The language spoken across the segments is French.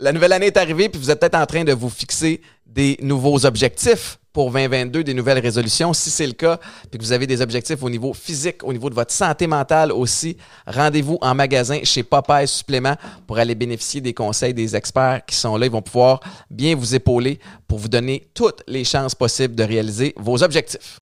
La nouvelle année est arrivée, puis vous êtes peut-être en train de vous fixer des nouveaux objectifs pour 2022, des nouvelles résolutions. Si c'est le cas, puis que vous avez des objectifs au niveau physique, au niveau de votre santé mentale aussi, rendez-vous en magasin chez Popeye Supplément pour aller bénéficier des conseils des experts qui sont là. Ils vont pouvoir bien vous épauler pour vous donner toutes les chances possibles de réaliser vos objectifs.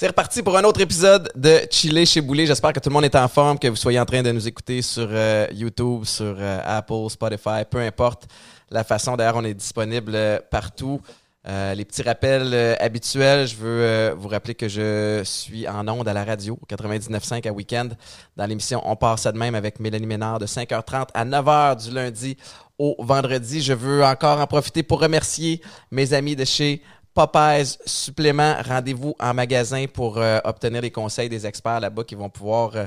C'est reparti pour un autre épisode de Chiller chez Boulet. J'espère que tout le monde est en forme, que vous soyez en train de nous écouter sur euh, YouTube, sur euh, Apple, Spotify, peu importe la façon. D'ailleurs, on est disponible euh, partout. les petits rappels habituels, je veux vous rappeler que je suis en onde à la radio, 99.5 à week-end, dans l'émission On part ça de même avec Mélanie Ménard de 5h30 à 9h du lundi au vendredi. Je veux encore en profiter pour remercier mes amis de chez Popeyes supplément, rendez-vous en magasin pour euh, obtenir les conseils des experts là-bas qui vont pouvoir euh,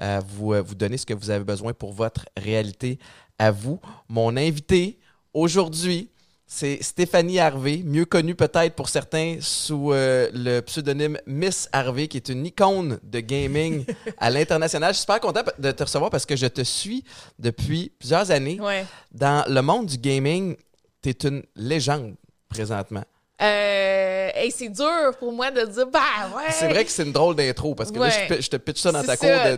euh, vous, vous donner ce que vous avez besoin pour votre réalité à vous. Mon invité aujourd'hui, c'est Stéphanie Harvey, mieux connue peut-être pour certains sous le pseudonyme Miss Harvey, qui est une icône de gaming à l'international. Je suis super content de te recevoir parce que je te suis depuis plusieurs années. Dans le monde du gaming, tu es une légende présentement. Euh, c'est dur pour moi de dire, bah ouais. C'est vrai que c'est une drôle d'intro parce que là, je, te pitch ça dans ta cour de,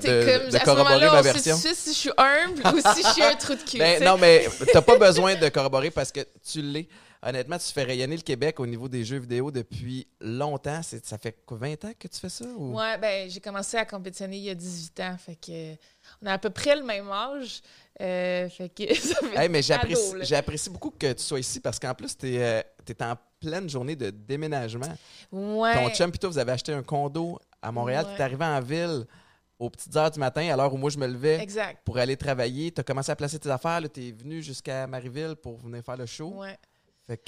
de, corroborer ma version. Je sais si je suis humble ou si je suis un trou de cul. Ben, non, mais t'as pas besoin de corroborer parce que tu l'es. Honnêtement, tu fais rayonner le Québec au niveau des jeux vidéo depuis longtemps. Ça fait 20 ans que tu fais ça? Ou? Ouais, ben, j'ai commencé à compétitionner il y a 18 ans. Fait que on a à peu près le même âge. Euh, fait que ça fait mais j'apprécie beaucoup que tu sois ici parce qu'en plus, tu es, es, en pleine journée de déménagement. Ouais. Ton chum, toi, vous avez acheté un condo à Montréal. Tu es arrivé en ville aux petites heures du matin, à l'heure où moi je me levais pour aller travailler. Tu as commencé à placer tes affaires. Tu es venu jusqu'à Marieville pour venir faire le show. Ouais.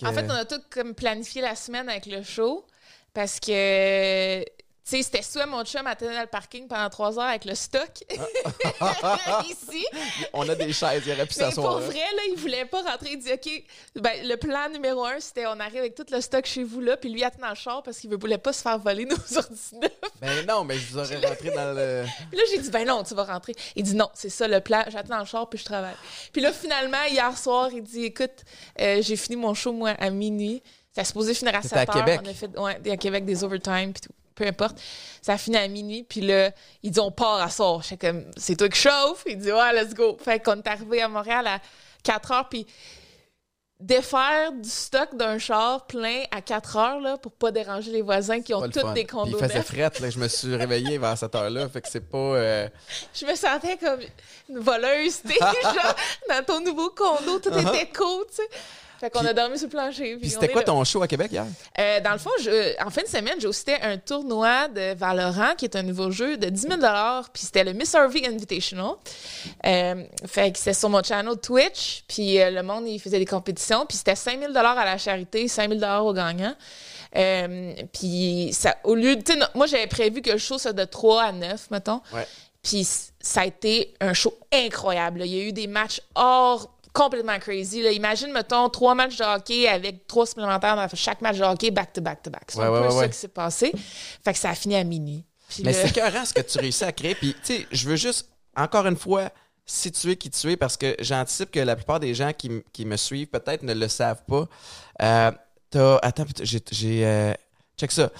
En fait, on a tout comme planifié la semaine avec le show parce que sais, c'était soit mon chum attendait dans le parking pendant trois heures avec le stock ici. On a des chaises, il aurait pu s'asseoir. Pour vrai, là, il voulait pas rentrer. Il dit OK, ben, le plan numéro un, c'était on arrive avec tout le stock chez vous là, puis lui attend dans le char parce qu'il ne voulait pas se faire voler nos ordinateurs. Ben non, mais je vous aurais rentré dans le. Puis là, j'ai dit ben non, tu vas rentrer. Il dit non, c'est ça le plan, j'attends dans le char puis je travaille. Puis là, finalement, hier soir, il dit écoute, euh, j'ai fini mon show moi à minuit. Ça supposé finir à 7 heures. à Québec. On a fait ouais, à Québec des overtime puis tout peu importe. Ça finit à minuit, puis là, ils disent on part à soir. Je comme, c'est toi qui chauffe? Il dit ouais, let's go. Fait qu'on est arrivé à Montréal à 4 heures, puis défaire du stock d'un char plein à 4 heures là, pour pas déranger les voisins qui ont toutes des condos. Puis il faisait fret, là, je me suis réveillée vers cette heure-là, fait que c'est pas. Euh, je me sentais comme une voleuse, tu dans ton nouveau condo, tout uh-huh. était cool, tu sais. Fait qu'on a dormi sur le plancher. Puis c'était quoi ton show à Québec hier? Euh, dans le fond, en fin de semaine, j'ai hosté un tournoi de Valorant, qui est un nouveau jeu de 10 000 Puis c'était le Miss Harvey Invitational. Euh, fait que c'était sur mon channel Twitch. Puis euh, le monde, il faisait des compétitions. Puis c'était 5 000 à la charité, 5 000 aux gagnants. puis ça, au lieu. Moi, j'avais prévu que le show soit de 3 à 9, mettons. Ouais. Puis ça a été un show incroyable. Il y a eu des matchs hors complètement crazy. Là. Imagine, mettons, trois matchs de hockey avec trois supplémentaires dans chaque match de hockey back-to-back-to-back. C'est un peu ça qui s'est passé. Fait que ça a fini à minuit. Mais c'est écœurant ce que tu réussis à créer. Puis, tu sais, je veux juste, encore une fois, situer qui tu es parce que j'anticipe que la plupart des gens qui, me suivent peut-être ne le savent pas. Euh, attends, j'ai. Euh, check ça.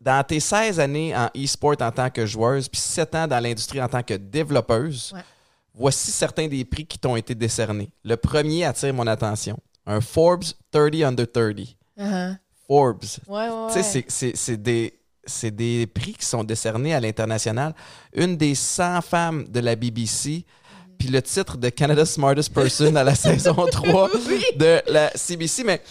Dans tes 16 années en e-sport en tant que joueuse, puis 7 ans dans l'industrie en tant que développeuse, Voici certains des prix qui t'ont été décernés. Le premier attire mon attention. Un Forbes 30 Under 30. Uh-huh. Forbes. Ouais, ouais, c'est des, des prix qui sont décernés à l'international. Une des 100 femmes de la BBC, puis le titre de Canada's Smartest Person à la saison 3 de la CBC. Mais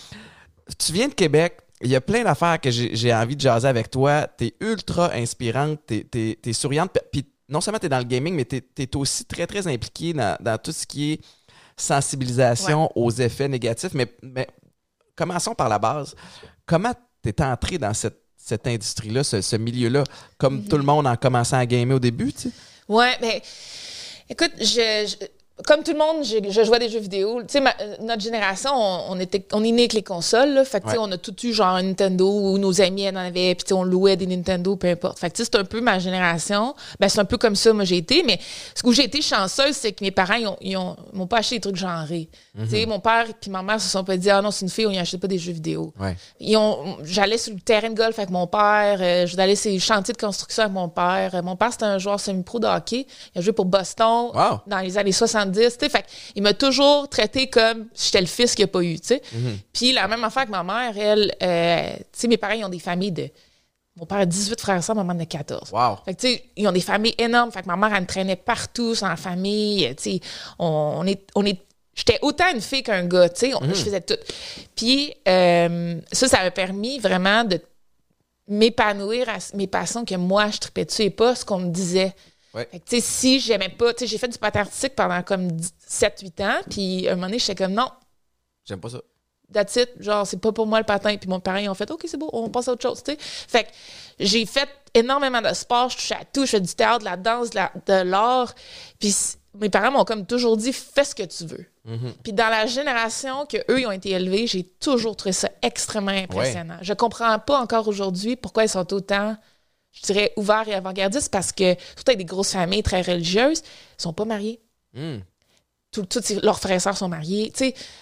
tu viens de Québec, il y a plein d'affaires que j'ai envie de jaser avec toi. Tu es ultra inspirante, tu es, souriante, puis non seulement tu es dans le gaming, mais tu es, aussi très, très impliqué dans, tout ce qui est sensibilisation aux effets négatifs. Mais, mais commençons par la base. Comment tu es entré dans cette, industrie-là, ce, milieu-là, comme tout le mhm. monde en commençant à gamer au début? Tu sais? Ouais, mais écoute, je, comme tout le monde, je jouais à des jeux vidéo. Tu sais, euh, notre génération, on, on était, on est né avec les consoles. Là, fait que, tu sais, Ouais. on a tout eu genre un Nintendo ou nos amis en avaient, puis tu sais, on louait des Nintendo, peu importe. Fait que, tu sais, c'est un peu ma génération. Ben, c'est un peu comme ça, moi, j'ai été. Mais ce où j'ai été chanceuse, c'est que mes parents, ils ont, ils ont- m'ont pas acheté des trucs genrés. Tu sais, mon père et ma mère se sont pas dit, ah non, c'est une fille, on y achète pas des jeux vidéo. Ouais. Ils ont, j'allais sur le terrain de golf avec mon père, euh, je allais sur les chantiers de construction avec mon père. Euh, mon père, c'était un joueur semi-pro de hockey. Il a joué pour Boston Wow. dans les années 70. Fait il m'a toujours traité comme si j'étais le fils qu'il n'a pas eu. sais. Puis la même affaire que ma mère, elle, euh, sais, mes parents, ils ont des familles de. Mon père a 18 frères et sœurs, ma mère en a 14. Wow. Fait que, ils ont des familles énormes. Fait que ma mère, elle me traînait partout sans famille. On, on est. On est J'étais autant une fille qu'un gars, tu sais, on- je faisais tout. Puis euh, ça, ça m'a permis vraiment de m'épanouir à mes passions que moi, je tripais dessus et pas ce qu'on me disait. Ouais. Fait que, tu sais, si j'aimais pas, tu sais, j'ai fait du patin artistique pendant comme 7-8 ans, puis à un moment donné, j'étais comme non, J'aime pas ça. that's it, genre, c'est pas pour moi le patin. Puis mon parent, ils ont fait, OK, c'est beau, on passe à autre chose, tu sais. Fait que j'ai fait énormément de sport, je touchais à tout, je fais du théâtre, de la danse, de la- de l'art. Puis mes parents m'ont comme toujours dit, fais ce que tu veux. Puis dans la génération que eux ils ont été élevés, j'ai toujours trouvé ça extrêmement impressionnant. Je comprends pas encore aujourd'hui pourquoi ils sont autant, je dirais, ouverts et avant-gardistes, parce que, surtout avec des grosses familles très religieuses, ils sont pas mariés. Hmm. Tous leurs frères et sœurs sont mariés.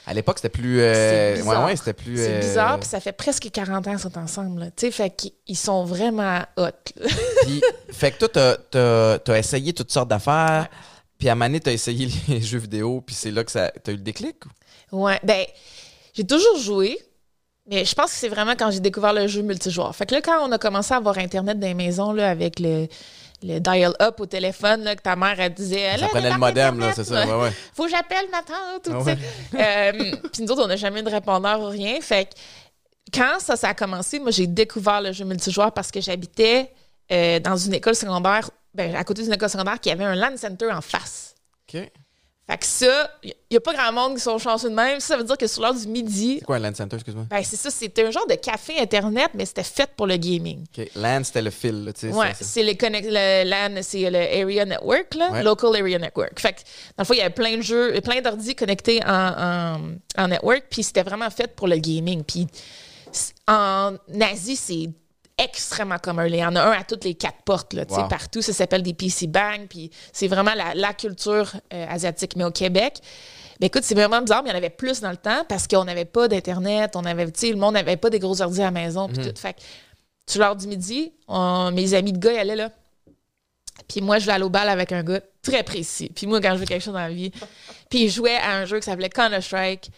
À l'époque, c'était plus. euh, C'est bizarre. ouais, ouais, c'était plus. C'est euh, bizarre, puis ça fait presque 40 ans qu'ils sont ensemble. là. Fait qu'ils ils sont vraiment hot. Puis, fait que toi, t'as, t'as, t'as essayé toutes sortes d'affaires. Puis à Mané, t'as essayé les jeux vidéo. Puis c'est là que ça, t'as eu le déclic. ou? ouais, ben, j'ai toujours joué, mais je pense que c'est vraiment quand j'ai découvert le jeu multijoueur. Fait que là, quand on a commencé à avoir Internet dans les maisons, là, avec le, le dial-up au téléphone, là, que ta mère, elle disait... Ça prenait le modem, là, c'est ça. Ouais, ouais. Faut que j'appelle ma tante, ou Ah tu sais. Euh, Puis nous autres, on n'a jamais eu de répondeur ou rien. Fait que quand ça, ça a commencé, moi, j'ai découvert le jeu multijoueur parce que j'habitais euh, dans une école secondaire, ben, à côté d'une école secondaire qui avait un LAN center en face. OK. Fait que ça, il n'y a pas grand monde qui sont chanceux de même. Ça, ça veut dire que sur l'heure du midi, C'est quoi un LAN Center, excuse-moi? ben, c'est ça, c'était un genre de café Internet, mais c'était fait pour le gaming. OK. LAN, c'était le fil, là, tu sais. Ouais, c'est- le, connect, le LAN, c'est le Area Network, là, Ouais. Local Area Network. Fait que, dans le fond, il y avait plein de jeux, plein d'ordi connectés en, en, en network, puis c'était vraiment fait pour le gaming. Puis en Asie, c'est extrêmement commun. Il y en a un à toutes les quatre portes, là, Wow. partout. Ça s'appelle des PC Bang, puis c'est vraiment la, la culture euh, asiatique. Mais au Québec, ben écoute, c'est vraiment bizarre, mais il y en avait plus dans le temps parce qu'on n'avait pas d'Internet, on avait, le monde n'avait pas des gros ordi à la maison, puis tout. Fait que, sur l'heure du midi, on- mes amis de gars, ils allaient là. Puis moi, je vais aller au bal avec un gars très précis. Puis moi, quand je veux quelque chose dans la vie, puis il jouait à un jeu qui s'appelait Counter-Strike.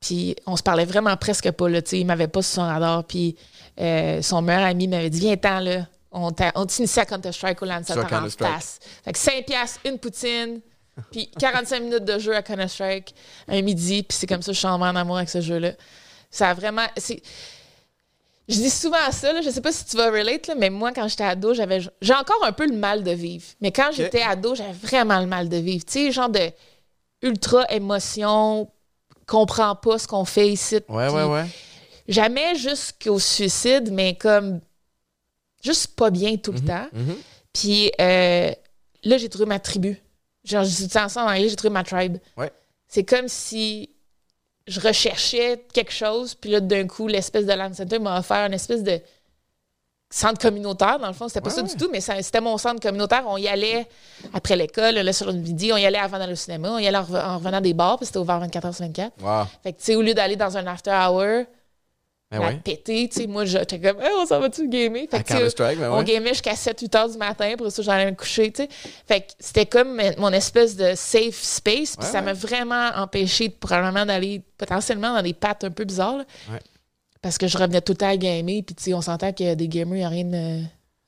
Puis on se parlait vraiment presque pas, là, tu sais. Il m'avait pas sur son radar. Puis euh, son meilleur ami m'avait dit, viens-t'en, là. On on t'initie à Counter-Strike au Sur Lancer en Counter-Strike. face. Fait que 5 piastres, une poutine, puis 45 minutes de jeu à Counter-Strike, un midi. Puis c'est comme ça que je suis en en amour avec ce jeu-là. Ça a vraiment... je dis souvent ça, là, je sais pas si tu vas relate, là, mais moi, quand j'étais ado, j'avais j'ai encore un peu le mal de vivre. Mais quand j'étais ado, j'avais vraiment le mal de vivre. Tu sais, genre de ultra émotion, comprends pas ce qu'on fait ici. Ouais, ouais, ouais. Jamais jusqu'au suicide, mais comme juste pas bien tout le temps. Mhm. Puis euh, là, j'ai trouvé ma tribu. Genre, je dis ça ensemble en anglais, j'ai trouvé ma tribe. Ouais. C'est comme si je recherchais quelque chose, puis là, d'un coup, l'espèce de Land Center m'a offert une espèce de centre communautaire. Dans le fond, c'était pas Ouais, ça ouais. du tout, mais c'était mon centre communautaire. On y allait après l'école, là, sur le midi, on y allait avant d'aller au cinéma, on y allait en, rev- en revenant des bars, puis c'était ouvert 24 h sur 24. Wow. Fait que, tu sais, au lieu d'aller dans un after hour, Ben ouais. péter, tu sais, moi, j'étais comme, Hey, on s'en va-tu gamer? Fait que, ben on ouais. gamait jusqu'à 7-8 heures du matin, pour ça, j'allais me coucher, tu sais. Fait que c'était comme mon espèce de safe space, puis Ouais, ça m'a vraiment empêché de- probablement d'aller potentiellement dans des pattes un peu bizarres, là. Parce que je revenais tout le temps à gamer, puis tu sais, on s'entend que des gamers, il n'y a rien de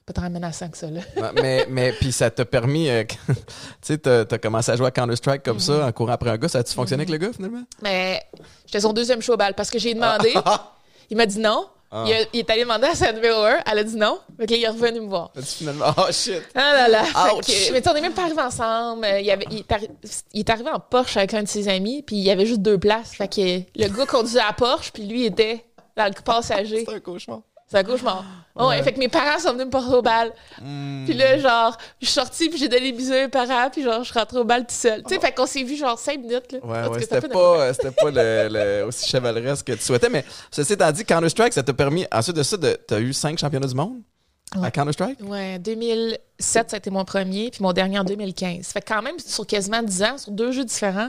pas tant menaçant que ça, là. Mais, mais puis ça t'a permis, euh, tu sais, t'as as commencé à jouer à Counter-Strike comme Mhm. ça, en courant après un gars. Ça a-tu fonctionné avec le gars, finalement? Mais j'étais son deuxième show balle parce que j'ai demandé, il m'a dit non. Ah. Il, a- il est allé demander à sa numéro 1, elle a dit non. Fait que là, il est revenu me voir. As-tu finalement. Oh shit! Ah là là. Que- mais on est même pas arrivés ensemble. Il, avait- il est arrivé en Porsche avec un de ses amis, puis il y avait juste deux places. Fait que le gars conduisait à Porsche, puis lui était dans le passager. C'est un cauchemar. C'est un cauchemar. Ouais. Ouais. fait que mes parents sont venus me porter au bal. Hmm. Puis là, genre, je suis sortie, puis j'ai donné des bisous à mes parents, puis genre, je suis rentrée au bal tout seul. Tu sais, fait qu'on s'est vu genre cinq minutes, là. Ouais, c'était pas, euh, c'était pas le, le- aussi chevaleresque que tu souhaitais, mais ceci étant dit, Counter-Strike, ça t'a permis, ensuite de ça, t'as eu cinq championnats du monde à. Counter-Strike? Ouais, 2007, ça a été mon premier, puis mon dernier en 2015. Fait que quand même sur quasiment 10 ans, sur deux jeux différents.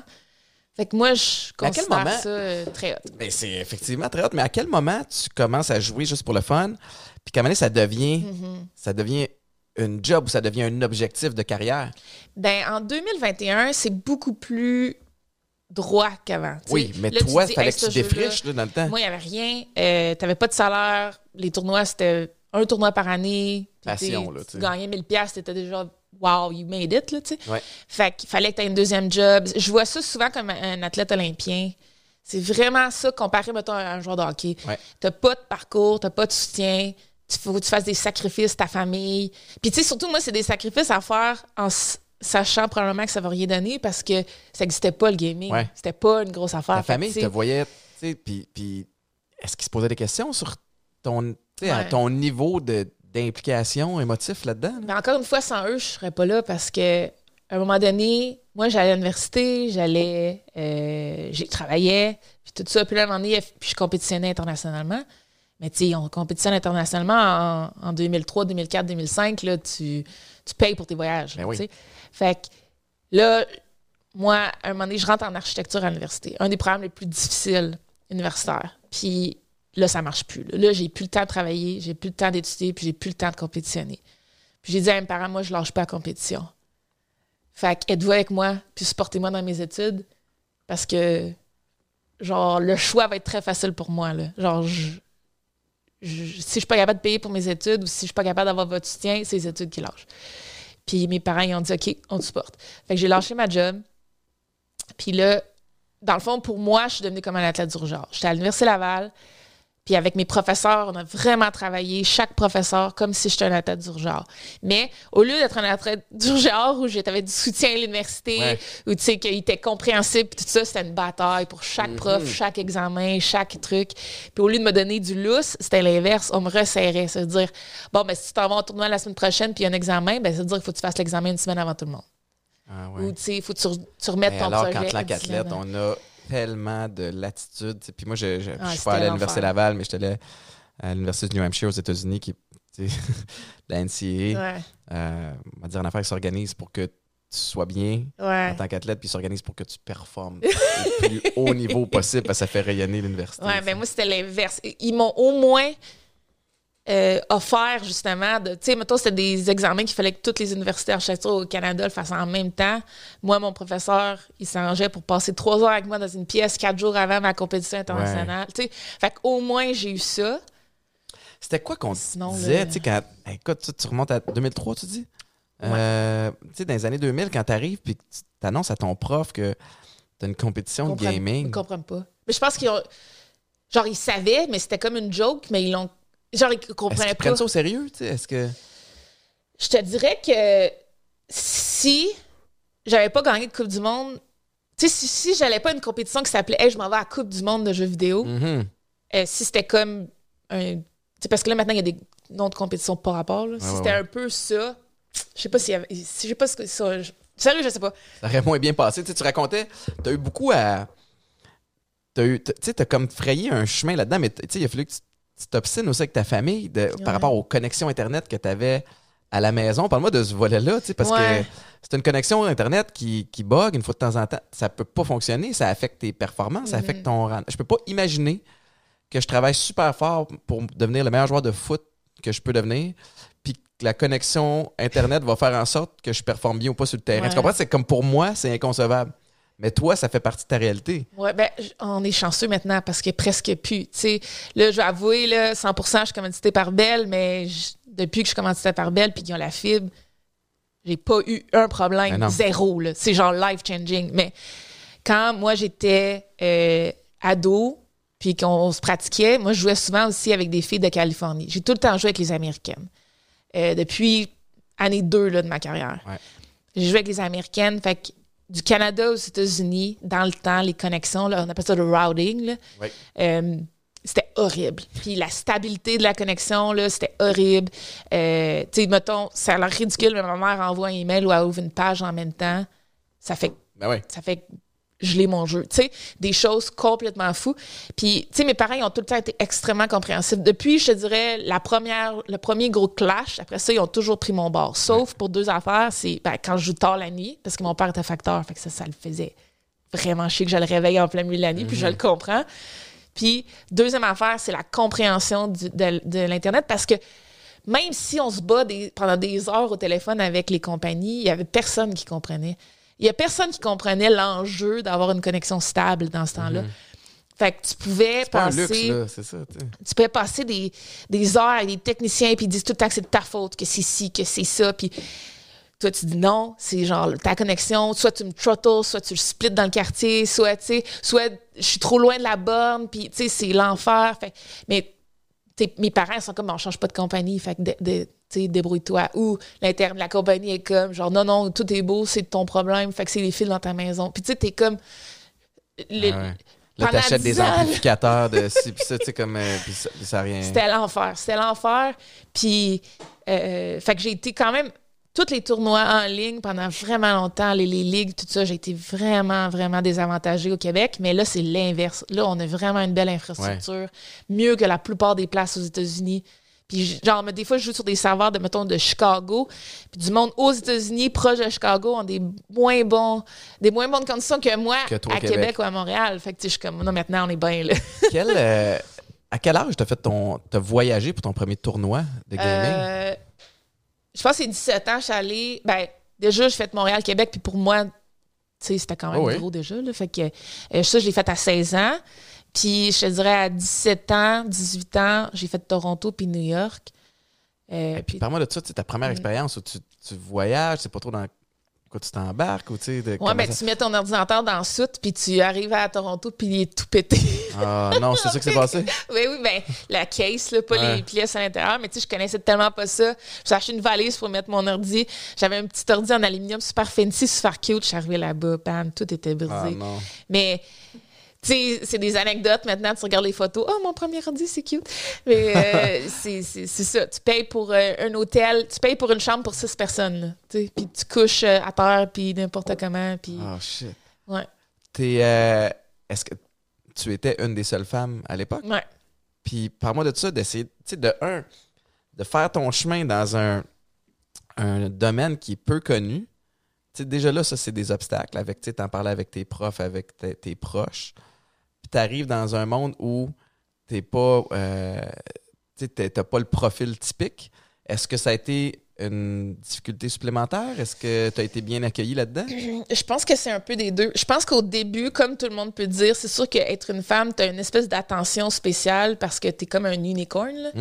Fait que moi, je À quel considère moment- ça euh, très hot. Mais c'est effectivement très hot, mais à quel moment tu commences à jouer juste pour le fun, puis qu'à un moment donné, ça devient, Mhm. ça devient une job ou ça devient un objectif de carrière? Ben, en 2021, c'est beaucoup plus droit qu'avant. tu. Oui, mais Là, tu toi, il fallait Hey, que tu défriches là, dans le temps. Moi, il n'y avait rien. Euh, tu n'avais pas de salaire. Les tournois, c'était un tournoi par année. Passion, là, tu Tu gagnais 1000 pièces, t'étais déjà wow, you made it, là, tu sais. Ouais. Fait qu'il fallait que tu aies une deuxième job. Je vois ça souvent comme un athlète olympien. C'est vraiment ça comparé, mettons, à un joueur de hockey. Ouais. T'as pas de parcours, t'as pas de soutien. Il faut que tu fasses des sacrifices, ta famille. Puis, tu sais, surtout, moi, c'est des sacrifices à faire en sachant probablement que ça va rien donner parce que ça n'existait pas, le gaming. Ouais. C'était pas une grosse affaire. Ta Fait famille tu sais, te voyait, tu sais, puis, puis est-ce qu'ils se posaient des questions sur ton, à ton niveau de, d'implication émotif là-dedans? là? Mais encore une fois, sans eux, je serais pas là parce que à un moment donné, moi, j'allais à l'université, j'allais, euh, j'ai travaillais, puis tout ça. Puis là, à un moment donné, puis je compétitionnais internationalement. Mais tu sais, on compétitionne internationalement en, en 2003, 2004, 2005. Là, tu, tu payes pour tes voyages. Ben oui. Fait que là, moi, à un moment donné, je rentre en architecture à l'université. Un des programmes les plus difficiles universitaires. Puis là, ça marche plus. Là, j'ai plus le temps de travailler, j'ai plus le temps d'étudier, puis j'ai plus le temps de compétitionner. Puis j'ai dit à mes parents, moi, je lâche pas la compétition. Fait que êtes-vous avec moi, puis supportez-moi dans mes études, parce que, genre, le choix va être très facile pour moi, là. Genre, je- je- si je suis pas capable de payer pour mes études ou si je suis pas capable d'avoir votre soutien, c'est les études qui lâchent. Puis mes parents, ils ont dit, OK, on te supporte. Fait que j'ai lâché ma job. Puis là, dans le fond, pour moi, je suis devenue comme un athlète du genre. J'étais à l'Université Laval, puis avec mes professeurs, on a vraiment travaillé, chaque professeur, comme si j'étais un athlète du genre. Mais au lieu d'être un athlète du genre où j'avais du soutien à l'université, Ouais. où tu sais qu'il était compréhensible, tout ça, c'était une bataille pour chaque Mhm. prof, chaque examen, chaque truc. Puis au lieu de me donner du lousse, c'était l'inverse, on me resserrait. Ça veut dire, bon, ben si tu t'en vas au tournoi la semaine prochaine, puis il y a un examen, ben ça veut dire qu'il faut que tu fasses l'examen une semaine avant tout le monde. Ah Ou tu sais, il faut que tu, re- tu remettes Mais ton alors, projet. qu'athlète, semaine. on a tellement de latitude. Puis moi, je, je, Ah, je suis pas allé à l'Université. Laval, mais j'étais allé à l'Université du New Hampshire aux États-Unis, qui la NCAA. Ouais, euh, on va dire une affaire qui s'organise pour que tu sois bien ouais. en tant qu'athlète, puis s'organise pour que tu performes au plus haut niveau possible, parce que ça fait rayonner l'université. Ouais, mais sais. moi, c'était l'inverse. Ils m'ont au moins euh, offert, justement, de. Tu sais, mettons, c'était des examens qu'il fallait que toutes les universités d'architecture au Canada le fassent en même temps. Moi, mon professeur, il s'arrangeait pour passer trois heures avec moi dans une pièce quatre jours avant ma compétition internationale. Tu sais, fait qu'au moins, j'ai eu ça. C'était quoi qu'on disait, tu sais, quand. Écoute, tu, tu remontes à 2003, tu dis? Euh, tu sais, dans les années 2000, quand tu arrives puis que tu annonces à ton prof que tu as une compétition de gaming. Ils comprennent pas. Mais je pense qu'ils ont. Genre, ils savaient, mais c'était comme une joke, mais ils l'ont. Genre, ils Est-ce comprenaient qu'ils pas. prennent ça au sérieux? tu sais? Est-ce que. Je te dirais que si j'avais pas gagné de Coupe du Monde, tu sais, si, si j'allais pas à une compétition qui s'appelait Hey, je m'en vais à la Coupe du Monde de jeux vidéo, Mhm. euh, si c'était comme un. tu sais, parce que là, maintenant, il y a des noms de compétitions par rapport. là. si ouais, c'était ouais. un peu ça, je sais pas s'il y avait. Si, je sais pas ce que ça. je- Sérieux, je sais pas. Ça aurait moins bien passé. Tu, sais, tu racontais, tu as eu beaucoup à. T'as eu, tu sais, t'as comme frayé un chemin là-dedans, mais tu sais, il a fallu que tu tu t'obstines aussi avec ta famille de- Ouais. par rapport aux connexions Internet que tu avais à la maison. Parle-moi de ce volet-là, tu sais, parce Ouais. que c'est une connexion Internet qui, qui bug une fois de temps en temps. Ça peut pas fonctionner, ça affecte tes performances, ça affecte ton rendement. Je peux pas imaginer que je travaille super fort pour devenir le meilleur joueur de foot que je peux devenir, puis que la connexion Internet va faire en sorte que je performe bien ou pas sur le terrain. Ouais. Tu comprends? C'est comme pour moi, c'est inconcevable. Mais toi, ça fait partie de ta réalité. Ouais, ben, on est chanceux maintenant parce que presque plus. Tu sais, là, je vais avouer, là, 100 je suis commandité par Bell, mais depuis que je suis commandité par Bell puis qu'ils ont la fibre, j'ai pas eu un problème. Zéro. C'est genre life-changing. Mais quand moi, j'étais euh, ado, puis qu'on se pratiquait, moi, je jouais souvent aussi avec des filles de Californie. J'ai tout le temps joué avec les Américaines. Euh, depuis année 2 là, de ma carrière. Ouais. J'ai joué avec les Américaines. Fait que du Canada aux États-Unis, dans le temps, les connexions, là, on appelle ça le routing. Oui. Euh, c'était horrible. Puis la stabilité de la connexion, là, c'était horrible. Euh, tu sais, mettons, ça a l'air ridicule, mais ma mère envoie un email ou elle ouvre une page en même temps. Ça fait, Ben ouais. ça fait geler mon jeu. Tu sais, des choses complètement fous. Puis, tu sais, mes parents, ils ont tout le temps été extrêmement compréhensifs. Depuis, je te dirais, la première, le premier gros clash, après ça, ils ont toujours pris mon bord. Sauf pour deux affaires, c'est ben, quand je joue tard la nuit, parce que mon père était facteur, fait que ça, ça le faisait vraiment chier que je le réveille en plein milieu de la nuit, puis je le comprends. Puis, deuxième affaire, c'est la compréhension du- de, de l'Internet parce que même si on se bat des- pendant des heures au téléphone avec les compagnies, il y avait personne qui comprenait. Il y a personne qui comprenait l'enjeu d'avoir une connexion stable dans ce temps-là. Fait que tu pouvais C'est pas un passer luxe, là, c'est ça. tu sais. tu peux passer des, des heures avec des techniciens puis ils disent tout le temps que c'est de ta faute, que c'est ci, que c'est ça. Puis toi, tu dis non, c'est genre ta connexion, soit tu me throttles, soit tu le splits dans le quartier, soit, tu sais, soit je suis trop loin de la borne, puis tu sais, c'est l'enfer. Fait, mais mes parents sont comme, on change pas de compagnie, fait que de- débrouille-toi. Ou l'interne, la compagnie est comme, genre, non, non, tout est beau, c'est ton problème, fait que c'est les fils dans ta maison. Puis tu sais, t'es comme... le- Ah ouais. Là, t'achètes 10 des amplificateurs de ci, pis ça, tu sais, comme. euh, puis ça, rien. C'était l'enfer. C'était l'enfer. Puis, euh, fait que j'ai été quand même. Tous les tournois en ligne pendant vraiment longtemps, les, les ligues, tout ça, j'ai été vraiment, vraiment désavantagée au Québec. Mais là, c'est l'inverse. Là, on a vraiment une belle infrastructure, mieux que la plupart des places aux États-Unis. Puis, genre, mais des fois, je joue sur des serveurs de, mettons, de Chicago. Puis, du monde aux États-Unis, proche de Chicago, ont des moins bons, des moins bonnes conditions que moi Que toi au à Québec. Québec. ou à Montréal. Fait que, tu sais, je suis comme, non, maintenant, on est bien, là. Quel, euh, à quel âge t'as fait ton. T'as voyagé pour ton premier tournoi de gaming? Euh, je pense que c'est 17 ans, je suis allée. Ben, déjà, j'ai fait Montréal-Québec, puis pour moi, tu sais, c'était quand même Oh oui. gros déjà. Là, fait que euh, ça, je l'ai fait à 16 ans. Puis, je te dirais, à 17 ans, 18 ans, j'ai fait Toronto puis New York. Euh, Puis puis- parle-moi de ça, ta première expérience où tu, tu voyages, c'est pas trop dans quoi tu t'embarques ou tu sais. Ouais, ben, ça- tu mets ton ordinateur dans le soute, puis tu arrives à Toronto, puis il est tout pété. Ah non, c'est ça qui s'est passé? oui, oui, ben, la case, là, pas Ouais. les pièces à l'intérieur, mais tu sais, je connaissais tellement pas ça. J'ai acheté une valise pour mettre mon ordi. J'avais un petit ordi en aluminium super fancy, super cute. Je suis arrivée là-bas, bam, tout était brisé. Ah non. Mais, sais, c'est des anecdotes maintenant. Tu regardes les photos. Oh, mon premier ordi, c'est cute. Mais euh, c'est ça. Tu payes pour euh, un hôtel, tu payes pour une chambre pour six personnes. tu sais. Puis tu couches euh, à terre, puis n'importe comment. Puis, Ah shit. ouais. T'es. euh, Est-ce que tu étais une des seules femmes à l'époque? Ouais. Puis parle-moi de ça, d'essayer, tu sais, de un, de faire ton chemin dans un, un domaine qui est peu connu. Tu sais, déjà là, ça, c'est des obstacles. Avec, tu sais, t'en parlais avec tes profs, avec tes proches. T'arrives dans un monde où t'es pas, euh, tu sais, t'es- t'as pas le profil typique. Est-ce que ça a été une difficulté supplémentaire? Est-ce que tu as été bien accueilli là-dedans? Je pense que c'est un peu des deux. Je pense qu'au début, comme tout le monde peut dire, c'est sûr qu'être une femme, t'as une espèce d'attention spéciale parce que t'es comme un unicorn. là.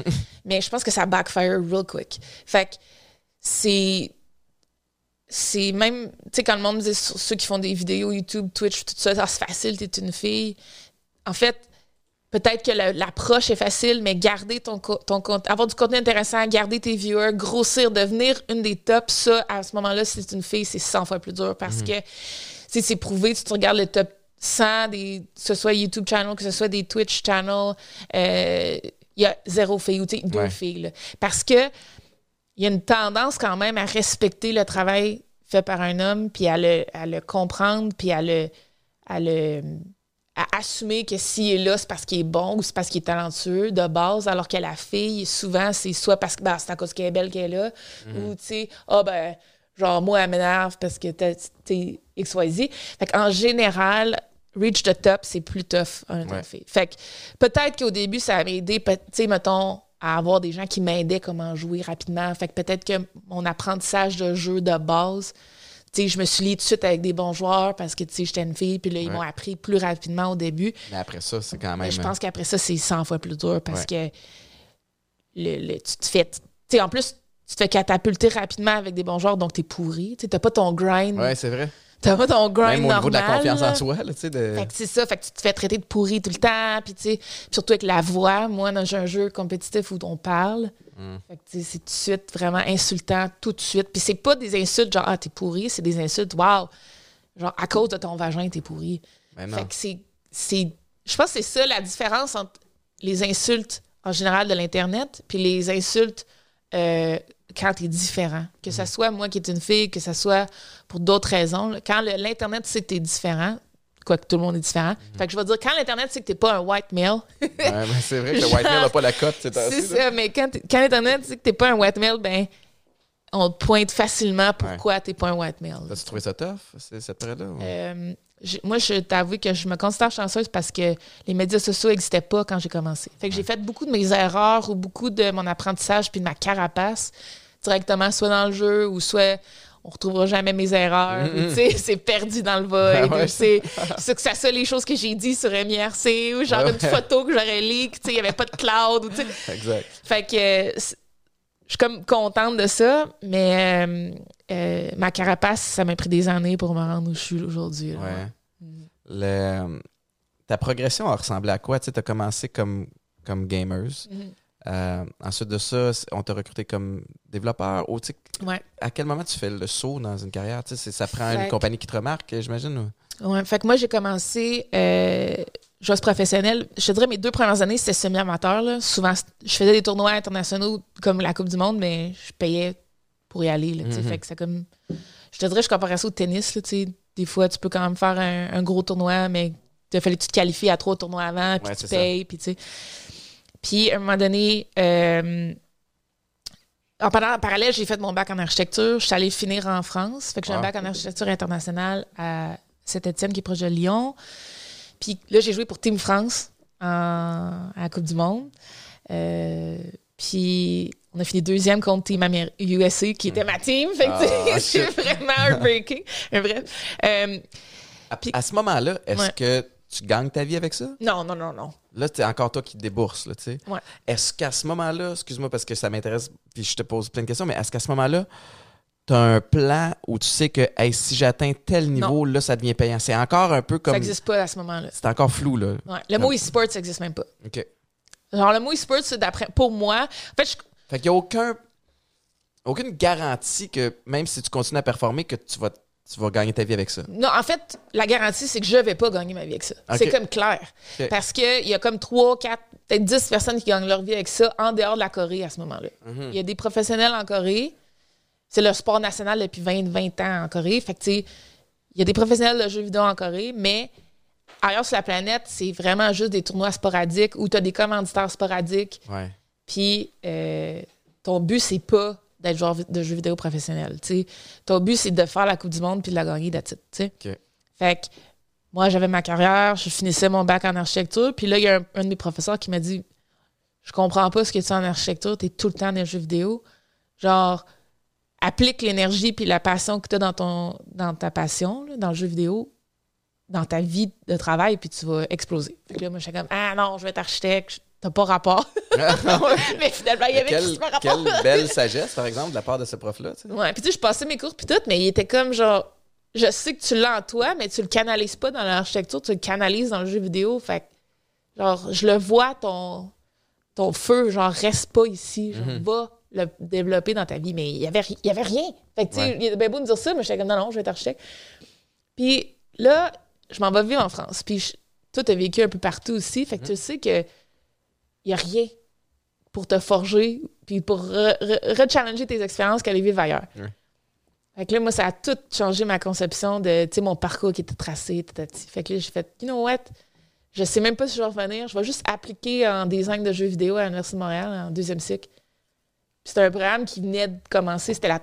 Mais je pense que ça backfire real quick. Fait que c'est. C'est même. Tu sais, quand le monde me dit ceux qui font des vidéos YouTube, Twitch, tout ça, c'est facile, t'es une fille. En fait, peut-être que la- l'approche est facile, mais garder ton, ton compte, avoir du contenu intéressant, garder tes viewers, grossir, devenir une des tops, ça, à ce moment-là, si c'est une fille, c'est 100 fois plus dur parce que tu sais, c'est prouvé, si tu regardes le top 100, des, que ce soit YouTube channel, que ce soit des Twitch channel, euh, il y a zéro fille ou tu sais, deux Ouais. filles. là. Parce que il y a une tendance quand même à respecter le travail fait par un homme, puis à le, à le comprendre, puis à le, à le à assumer que s'il est là, c'est parce qu'il est bon ou c'est parce qu'il est talentueux de base, alors que la fille, souvent, c'est soit parce que ben, c'est à cause qu'elle est belle qu'elle est là, ou tu sais, ah ben, genre, moi, elle m'énerve parce que t'es XYZ. Fait qu'en général, reach the top, c'est plus tough en Ouais. fille. Fait que peut-être qu'au début, ça m'a aidé, tu sais, mettons, à avoir des gens qui m'aidaient comment jouer rapidement. Fait que peut-être que mon apprentissage de jeu de base, sais, je me suis liée tout de suite avec des bons joueurs parce que, tu sais, j'étais une fille, puis là, ils Ouais. m'ont appris plus rapidement au début. Mais après ça, c'est quand même. Mais je pense qu'après ça, c'est 100 fois plus dur parce que le, le- tu te fais. Tu sais, en plus, tu te fais catapulter rapidement avec des bons joueurs, donc t'es pourri. Tu t'as pas ton grind. Ouais, c'est vrai. T'as pas ton grind Même au niveau de la confiance là. en soi, là, tu sais. De... Fait que c'est ça, fait que tu te fais traiter de pourri tout le temps, puis tu sais, puis surtout avec la voix. Moi, dans j'ai un jeu compétitif où on parle, Mm. c'est tout de suite vraiment insultant, tout de suite. Puis c'est pas des insultes genre ah t'es pourri, c'est des insultes wow, genre à cause de ton vagin t'es pourri. Non. Fait que c'est, je pense que c'est ça la différence entre les insultes en général de l'Internet, puis les insultes euh, quand tu es différent. Que ce soit moi qui est une fille, que ce soit pour d'autres raisons. Quand l'Internet sait que tu es différent, quoique tout le monde est différent. Fait que je vais dire, quand l'Internet sait que tu pas un white male, Ouais, mais c'est vrai que le white male n'a pas la cote, c'est c'est ça, mais quand, t'es- quand l'Internet sait que tu pas un white male, ben, on te pointe facilement pourquoi tu pas un white male. As-tu trouvé ça tough, c'est- cette période-là? ou- Euh, moi, je t'avoue que je me considère chanceuse parce que les médias sociaux n'existaient pas quand j'ai commencé. Fait que j'ai fait beaucoup de mes erreurs ou beaucoup de mon apprentissage puis de ma carapace directement, soit dans le jeu ou soit on retrouvera jamais mes erreurs. ou, tu sais, c'est perdu dans le void. Ah ouais. ou c'est ça soit les choses que j'ai dit sur MIRC ou genre Ouais, une ouais. photo que j'aurais leak. tu sais, Il n'y avait pas de cloud. ou. Exact. Fait que je suis comme contente de ça, mais euh, euh, ma carapace, ça m'a pris des années pour me rendre où je suis aujourd'hui. Ouais. Le- ta progression a ressemblé à quoi? Tu as commencé comme, comme gamers. Mhm. Euh, ensuite de ça, on t'a recruté comme développeur. Sais, Ouais. à quel moment tu fais le saut dans une carrière? Ça prend Fait une que- compagnie qui te remarque, j'imagine? ou- Ouais, fait que moi, j'ai commencé euh, joueuse professionnelle. Je te dirais, mes deux premières années, c'était semi-amateur. Souvent, je faisais des tournois internationaux comme la Coupe du Monde, mais je payais pour y aller. là, tu sais. Mhm. Fait que c'est comme... Je te dirais, je comparais ça au tennis. Là, des fois, tu peux quand même faire un, un gros tournoi, mais il fallait que tu te qualifies à trois tournois avant, puis Ouais, tu payes, puis tu sais. Puis, à un moment donné... euh, en, parallèle, j'ai fait mon bac en architecture. Je suis allée finir en France. Fait que j'ai un bac en architecture internationale à Saint-Étienne, qui est proche de Lyon. Puis là, j'ai joué pour Team France en- à la Coupe du Monde. Euh, puis on a fini deuxième contre Team Amer- USA, qui était ma team. Fait que Ah, c'est shit. vraiment un breaking. Bref. Euh, À, ce moment-là, est-ce Ouais. que tu gagnes ta vie avec ça? non, non, non, non. Là, c'est encore toi qui te débourses, tu sais. Ouais. Est-ce qu'à ce moment-là, excuse-moi parce que ça m'intéresse, puis je te pose plein de questions, mais est-ce qu'à ce moment-là, tu as un plan où tu sais que hey, si j'atteins tel niveau, là, ça devient payant? C'est encore un peu comme. Ça n'existe pas à ce moment-là. C'est encore flou, là. Ouais. Le mot e-sport, ça n'existe même pas. OK. Genre, le mot e-sport, c'est d'après. Pour moi, en fait, je, Fait qu'il n'y a aucun, aucune garantie que même si tu continues à performer, que tu vas, tu vas gagner ta vie avec ça. Non, en fait, la garantie, c'est que je vais pas gagner ma vie avec ça. C'est comme clair. Ok. Parce qu'il y a comme 3, 4, peut-être 10 personnes qui gagnent leur vie avec ça en dehors de la Corée à ce moment-là. Mhm. Il y a des professionnels en Corée. C'est le sport national depuis 20, 20 ans en Corée. Fait que, tu sais, il y a des professionnels de jeux vidéo en Corée, mais ailleurs sur la planète, c'est vraiment juste des tournois sporadiques où tu as des commanditaires sporadiques. Ouais. Puis euh, ton but, c'est pas d'être joueur de jeux vidéo professionnel. tu sais. Ton but, c'est de faire la Coupe du Monde puis de la gagner that's it, tu sais. OK. Fait que moi, j'avais ma carrière, je finissais mon bac en architecture. Puis là, il y a un, un de mes professeurs qui m'a dit Je comprends pas ce que tu fais en architecture, tu es tout le temps dans les jeux vidéo. Genre, applique l'énergie puis la passion que tu as dans, ton, dans ta passion, là, dans le jeu vidéo, dans ta vie de travail, puis tu vas exploser. Fait que là, moi, j'étais comme Ah non, je vais être architecte, t'as pas rapport. Mais finalement, il y avait quelle, super rapport. quelle belle sagesse, par exemple, de la part de ce prof-là. tu sais. Ouais, puis tu sais, je passais mes cours puis tout, mais il était comme genre je sais que tu l'as en toi, mais tu le canalises pas dans l'architecture, tu le canalises dans le jeu vidéo. Fait que, genre, je le vois ton ton feu, genre reste pas ici, genre Mhm. va le développer dans ta vie, mais il y avait il y avait rien. Fait que tu sais, Ouais. il est bien beau de dire ça, mais j'étais comme non non, je vais être architecte. Puis là, je m'en vais vivre en France. Puis toi t'as vécu un peu partout aussi, fait que tu sais que il y a rien pour te forger puis pour re- re- rechallenger tes expériences qu'aller vivre ailleurs. Ouais. Fait que là, moi, ça a tout changé ma conception de, tu sais, mon parcours qui était tracé, tatati. Fait que là, j'ai fait, you know what? Je sais même pas si je vais revenir. Je vais juste appliquer en design de jeux vidéo à l'Université de Montréal en deuxième cycle. C'était un programme qui venait de commencer. C'était la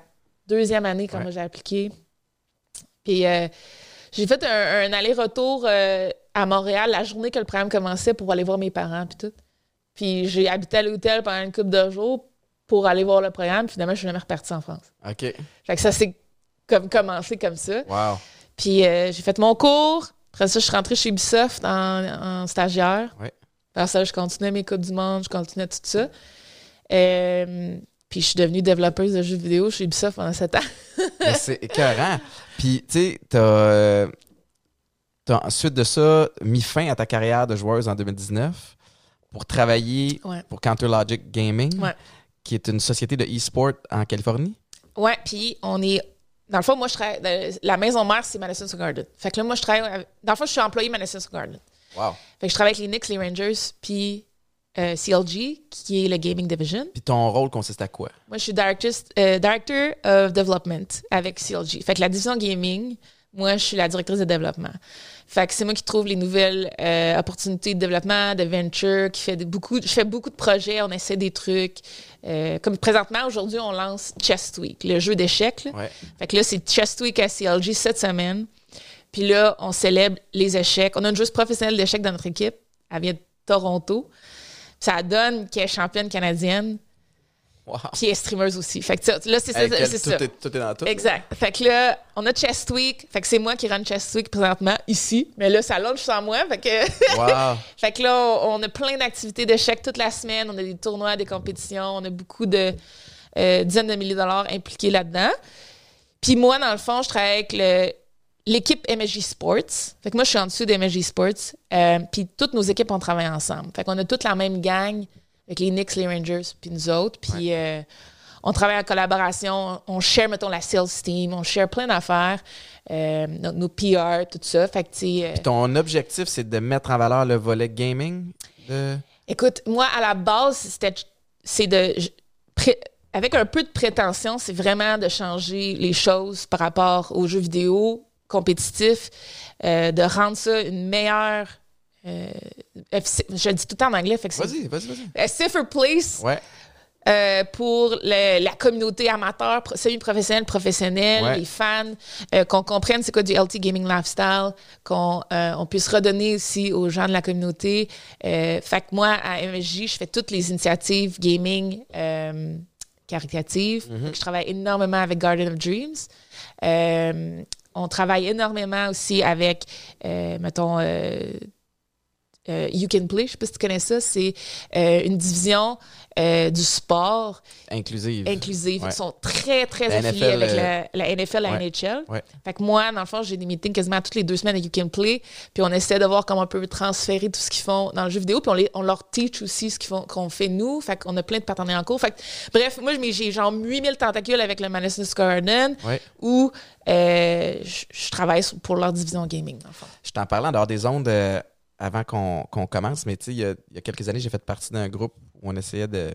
deuxième année quand Ouais. j'ai appliqué. Puis euh, j'ai fait un, un aller-retour euh, à Montréal la journée que le programme commençait pour aller voir mes parents puis tout. Puis j'ai habité à l'hôtel pendant une couple de jours pour aller voir le programme. Finalement, je suis jamais repartie en France. OK. Fait que ça s'est comme commencé comme ça. Wow. Puis euh, j'ai fait mon cours. Après ça, je suis rentrée chez Ubisoft en, en stagiaire. Ouais. Après ça, je continuais mes codes du monde, je continuais tout ça. Euh, puis je suis devenue développeuse de jeux vidéo chez Ubisoft pendant sept ans. Mais c'est écœurant. Puis, tu sais, t'as, euh, t'as ensuite de ça mis fin à ta carrière de joueuse en 2019 pour travailler Ouais. pour Counter Logic Gaming, Ouais. qui est une société de e-sport en Californie. Ouais, puis on est. Dans le fond, moi, je travaille. euh, La maison mère, c'est Madison Square Garden. Fait que là, moi, je travaille. Dans le fond, je suis employée Madison Square Garden. Wow. Fait que je travaille avec les Knicks, les Rangers, puis euh, CLG, qui est le Gaming Division. Puis ton rôle consiste à quoi? Moi, je suis director, euh, director of Development avec CLG. Fait que la division gaming, moi, je suis la directrice de développement. Fait que c'est moi qui trouve les nouvelles euh, opportunités de développement, de venture, qui fait de- beaucoup, je fais beaucoup de projets, on essaie des trucs. Euh, comme présentement, aujourd'hui, on lance Chess Week, le jeu d'échecs. là. Ouais. Fait que là, c'est Chess Week à CLG cette semaine. Puis là, on célèbre les échecs. On a une joueuse professionnelle d'échecs dans notre équipe. Elle vient de Toronto. Puis ça donne qu'elle est championne canadienne. Wow. Puis elle est streameuse aussi. Fait que ça, là, c'est ça. Hey, quel- c'est tout, ça. Est, tout est dans tout. Exact. Fait que là, on a Chest Week. Fait que c'est moi qui run Chest Week présentement ici. Mais là, ça launch sans moi. Fait que, Wow. fait que là, on a plein d'activités d'échecs toute la semaine. On a des tournois, des compétitions. On a beaucoup de euh, dizaines de milliers de dollars impliqués là-dedans. Puis moi, dans le fond, je travaille avec le- l'équipe MSG Sports. Fait que moi, je suis en dessous de MSG Sports. Euh, puis toutes nos équipes, on travaille ensemble. Fait qu'on a toute la même gang avec les Knicks, les Rangers, puis nous autres. Puis euh, on travaille en collaboration. On share, mettons, la sales team. On share plein d'affaires. Euh, nos, nos PR, tout ça. Fait que, euh, Ton objectif, c'est de mettre en valeur le volet gaming? De... Écoute, moi, à la base, c'était, c'est de, pré- avec un peu de prétention, c'est vraiment de changer les choses par rapport aux jeux vidéo compétitifs, euh, de rendre ça une meilleure. Euh, FC je le dis tout le temps en anglais, Vas-y, vas-y, vas-y. a safer place Ouais. euh, pour le- la communauté amateur, pro- semi-professionnelle, professionnelle, Ouais. les fans, euh, qu'on comprenne c'est quoi du LT Gaming Lifestyle, qu'on euh, on puisse redonner aussi aux gens de la communauté. Euh, fait que moi, à MSJ, je fais toutes les initiatives gaming euh, caritatives. Que Je travaille énormément avec Garden of Dreams. Euh, on travaille énormément aussi avec, euh, mettons, euh, You Can Play, je sais pas si tu connais ça, c'est euh, une division euh, du sport Inclusive. inclusive. Ouais. Ils sont très, très La affiliés NFL, avec la, la NFL, la ouais. NHL. Ouais. Fait que moi, dans le fond, j'ai des meetings quasiment toutes les deux semaines avec You Can Play, puis on essaie de voir comment on peut transférer tout ce qu'ils font dans le jeu vidéo, puis on, les, on leur teach aussi ce qu'ils font, qu'on fait nous. Fait qu'on a plein de partenaires en cours. Fait que, bref, moi, j'ai- genre 8000 tentacules avec le Madison Square Garden, où je travaille pour leur division gaming, dans le fond. Je t'en parlais en dehors des ondes avant qu'on commence, mais tu sais, il y a- il y, a quelques années, j'ai fait partie d'un groupe où on essayait de.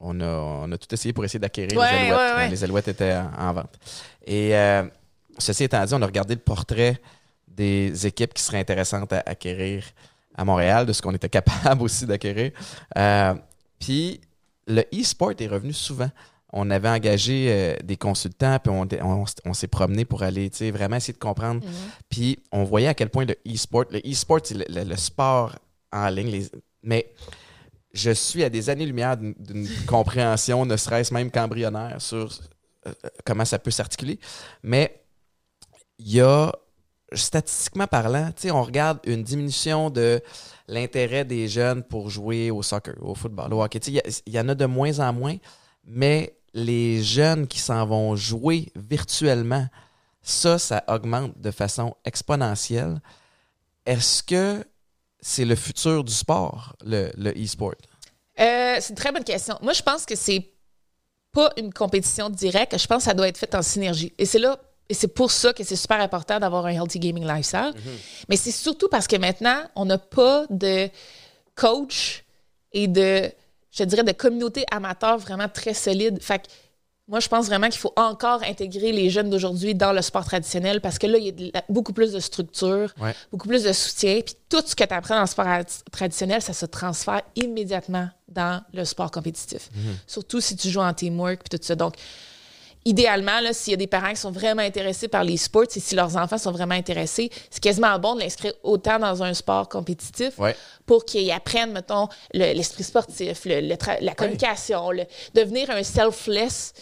On a, on a tout essayé pour essayer d'acquérir Ouais, les alouettes. ouais, ouais. Les alouettes étaient en, en vente. Et euh, ceci étant dit, on a regardé le portrait des équipes qui seraient intéressantes à acquérir à Montréal, de ce qu'on était capable aussi d'acquérir. Euh, Puis le e-sport est revenu souvent. On avait engagé euh, des consultants, puis on, on- on s'est promené pour aller vraiment essayer de comprendre puis on voyait à quel point le e-sport, le e-sport, c'est le, le- le sport en ligne. les- mais je suis à des années-lumière d'une- compréhension, ne serait-ce même qu'embryonnaire, sur euh, comment ça peut s'articuler. Mais il y a, statistiquement parlant, on regarde une diminution de l'intérêt des jeunes pour jouer au soccer, au football, au hockey. Il y, y en a de moins en moins, mais les jeunes qui s'en vont jouer virtuellement, ça, ça augmente de façon exponentielle. Est-ce que c'est le futur du sport, le, e-sport? Euh, c'est une très bonne question. Moi, je pense que c'est pas une compétition directe. Je pense que ça doit être fait en synergie. Et c'est là, et c'est pour ça que c'est super important d'avoir un healthy gaming lifestyle. Mais c'est surtout parce que maintenant, on n'a pas de coach et de, je dirais, de communauté amateur vraiment très solide. Fait que moi, je pense vraiment qu'il faut encore intégrer les jeunes d'aujourd'hui dans le sport traditionnel parce que là, il y a de beaucoup plus de structure, Ouais. beaucoup plus de soutien. Puis tout ce que tu apprends dans le sport ad- traditionnel, ça se transfère immédiatement dans le sport compétitif. Surtout si tu joues en teamwork puis tout ça. Donc, idéalement, s'il y a des parents qui sont vraiment intéressés par les sports et si leurs enfants sont vraiment intéressés, c'est quasiment bon de l'inscrire autant dans un sport compétitif Ouais. pour qu'ils apprennent, mettons, le- l'esprit sportif, le- le tra- la communication, le- devenir un selfless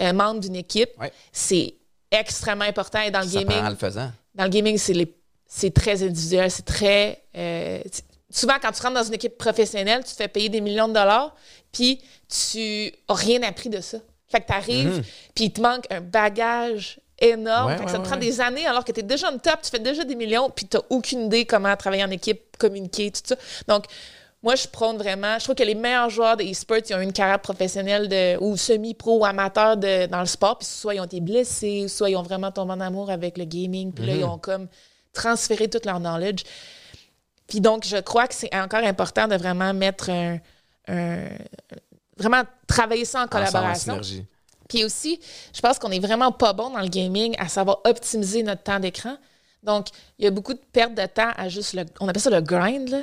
euh, membre d'une équipe. Ouais. C'est extrêmement important. Et dans le Ça gaming, prend en le faisant. dans le gaming, c'est très individuel, c'est très. euh, souvent, quand tu rentres dans une équipe professionnelle, tu te fais payer des millions de dollars, puis tu as rien appris de ça. Fait que tu arrives, puis il te manque un bagage énorme. Ouais, fait que ouais, ça te prend ouais. des années alors que tu es déjà en top, tu fais déjà des millions, puis tu aucune idée comment travailler en équipe, communiquer, tout ça. Donc, moi, je prône vraiment. Je trouve que les meilleurs joueurs de e-sport, ils ont une carrière professionnelle de, ou semi-pro ou amateur de, dans le sport, puis soit ils ont été blessés, soit ils ont vraiment tombé en amour avec le gaming, puis là, ils ont comme transféré toute leur knowledge. Puis donc, je crois que c'est encore important de vraiment mettre un, un- vraiment travailler ça en en collaboration. synergie. Puis aussi, je pense qu'on est vraiment pas bon dans le gaming à savoir optimiser notre temps d'écran. Donc, il y a beaucoup de perte de temps à juste le. On appelle ça le grind, là.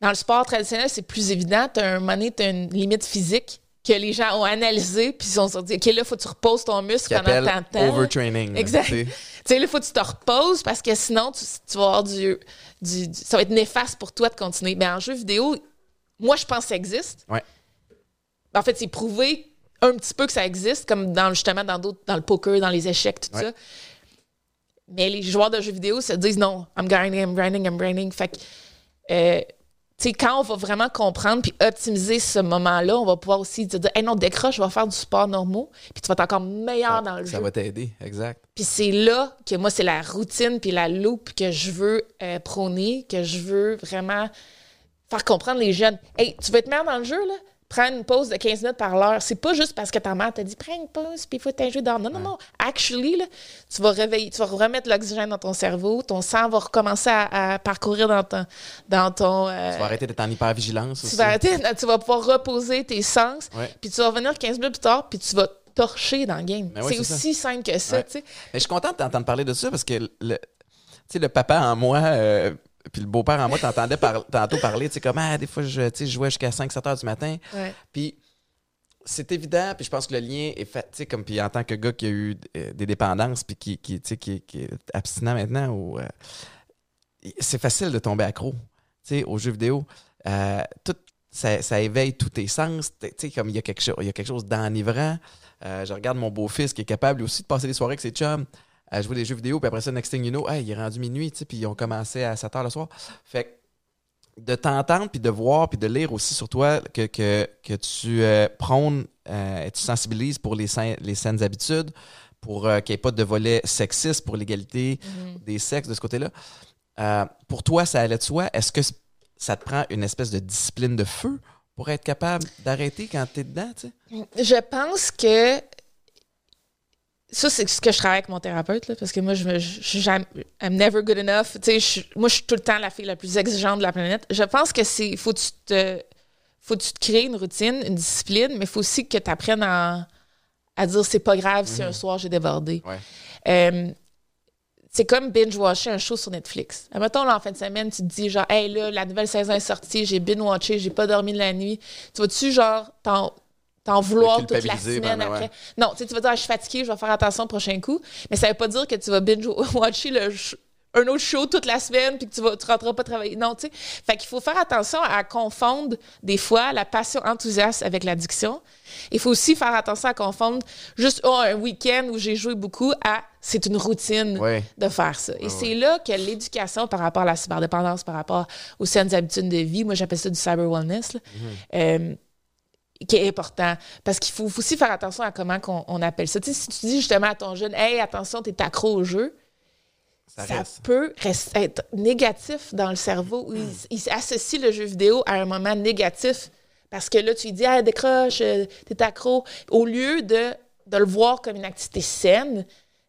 Dans le sport traditionnel, c'est plus évident. Tu as un moment tu as une limite physique que les gens ont analysée, puis ils se sont dit, OK, là, il faut que tu reposes ton muscle pendant tant de temps. overtraining. Exact. tu sais. Tu sais, là, il faut que tu te reposes parce que sinon, tu, tu vas avoir du, du- du- Ça va être néfaste pour toi de continuer. Mais en jeu vidéo, moi, je pense que ça existe. Ouais. En fait, c'est prouvé un petit peu que ça existe, comme dans, justement dans d'autres, dans le poker, dans les échecs, tout Ouais. ça. Mais les joueurs de jeux vidéo se disent non, I'm grinding, I'm grinding, I'm grinding. Fait que, euh, tu sais, quand on va vraiment comprendre puis optimiser ce moment-là, on va pouvoir aussi te dire, hey non, décroche, je vais faire du sport normaux, puis tu vas être encore meilleur dans le Ça jeu. va t'aider, exact. Puis c'est là que moi, c'est la routine puis la loupe que je veux euh, prôner, que je veux vraiment faire comprendre les jeunes. Hey, tu veux être meilleur dans le jeu, là? Prends une pause de 15 minutes par l'heure. C'est pas juste parce que ta mère t'a dit prends une pause puis il faut jeu dans. Non, non, non. Actually, là, tu vas réveiller, tu vas remettre l'oxygène dans ton cerveau, ton sang va recommencer à, à parcourir dans ton. Dans ton euh, Tu vas arrêter d'être en hypervigilance tu aussi. vas arrêter, tu vas pouvoir reposer tes sens, puis tu vas revenir 15 minutes plus tard, puis tu vas torcher dans le game. Ben ouais, c'est aussi simple que ça, Ouais. Mais je suis content de t'entendre parler de ça parce que le, le papa en moi, euh, puis le beau-père en moi, t'entendais par- tantôt parler, tu sais, comme, ah, des fois, je, je jouais jusqu'à 5-7 heures du matin. Ouais. Puis c'est évident, puis je pense que le lien est fait, tu sais, comme, puis en tant que gars qui a eu euh, des dépendances, puis qui, qui, tu sais, qui, qui est abstinent maintenant, ou, euh, c'est facile de tomber accro, tu sais, aux jeux vidéo. Euh, tout, ça, ça éveille tous tes sens, tu sais, comme il y a quelque chose, il y a quelque chose d'enivrant. Euh, je regarde mon beau-fils qui est capable aussi de passer des soirées avec ses chums à jouer des jeux vidéo, puis après ça, next thing you know, hey, il est rendu minuit, tu sais, puis ils ont commencé à 7 heures le soir. Fait que de t'entendre, puis de voir, puis de lire aussi sur toi que, que, que tu euh, prônes euh, et tu sensibilises pour les, sain- les saines habitudes, pour euh, qu'il n'y ait pas de volet sexiste, pour l'égalité des sexes de ce côté-là. Euh, pour toi, ça allait de soi? Est-ce que ça te prend une espèce de discipline de feu pour être capable d'arrêter quand tu es dedans, tu sais? Je pense que ça, c'est ce que je travaille avec mon thérapeute, là, parce que moi, je me, je, suis jamais- I'm never good enough. Tu sais, je- moi, je suis tout le temps la fille la plus exigeante de la planète. Je pense que c'est, faut que tu te, faut que tu te crées une routine, une discipline, mais il faut aussi que tu apprennes à, à dire c'est pas grave si un soir j'ai débordé. Ouais. Euh, c'est comme binge-watcher un show sur Netflix. Mettons, là, en fin de semaine, tu te dis, genre, hey, là, la nouvelle saison est sortie, j'ai binge-watché, j'ai pas dormi de la nuit. Tu vas-tu, genre, t'en, vouloir toute la culpabiliser, semaine ben, ben, après? ouais. Non, tu sais, tu vas dire, Ah, je suis fatiguée, je vais faire attention au prochain coup. Mais ça veut pas dire que tu vas binge-watcher le un autre show toute la semaine puis que tu vas tu rentreras pas travailler. Non, tu sais. Fait qu'il faut faire attention à confondre des fois la passion enthousiaste avec l'addiction. Il faut aussi faire attention à confondre juste oh, un week-end où j'ai joué beaucoup à c'est une routine Ouais. de faire ça. Et c'est là que l'éducation par rapport à la cyberdépendance, par rapport aux saines habitudes de vie, moi j'appelle ça du cyber wellness, là, euh, qui est important. Parce qu'il faut, faut aussi faire attention à comment on appelle ça. Tu sais, si tu dis justement à ton jeune, hey, attention, t'es accro au jeu, Ça peut être négatif dans le cerveau. Il, il associe le jeu vidéo à un moment négatif. Parce que là, tu lui dis, ah, décroche, euh, t'es accro. Au lieu de, de le voir comme une activité saine,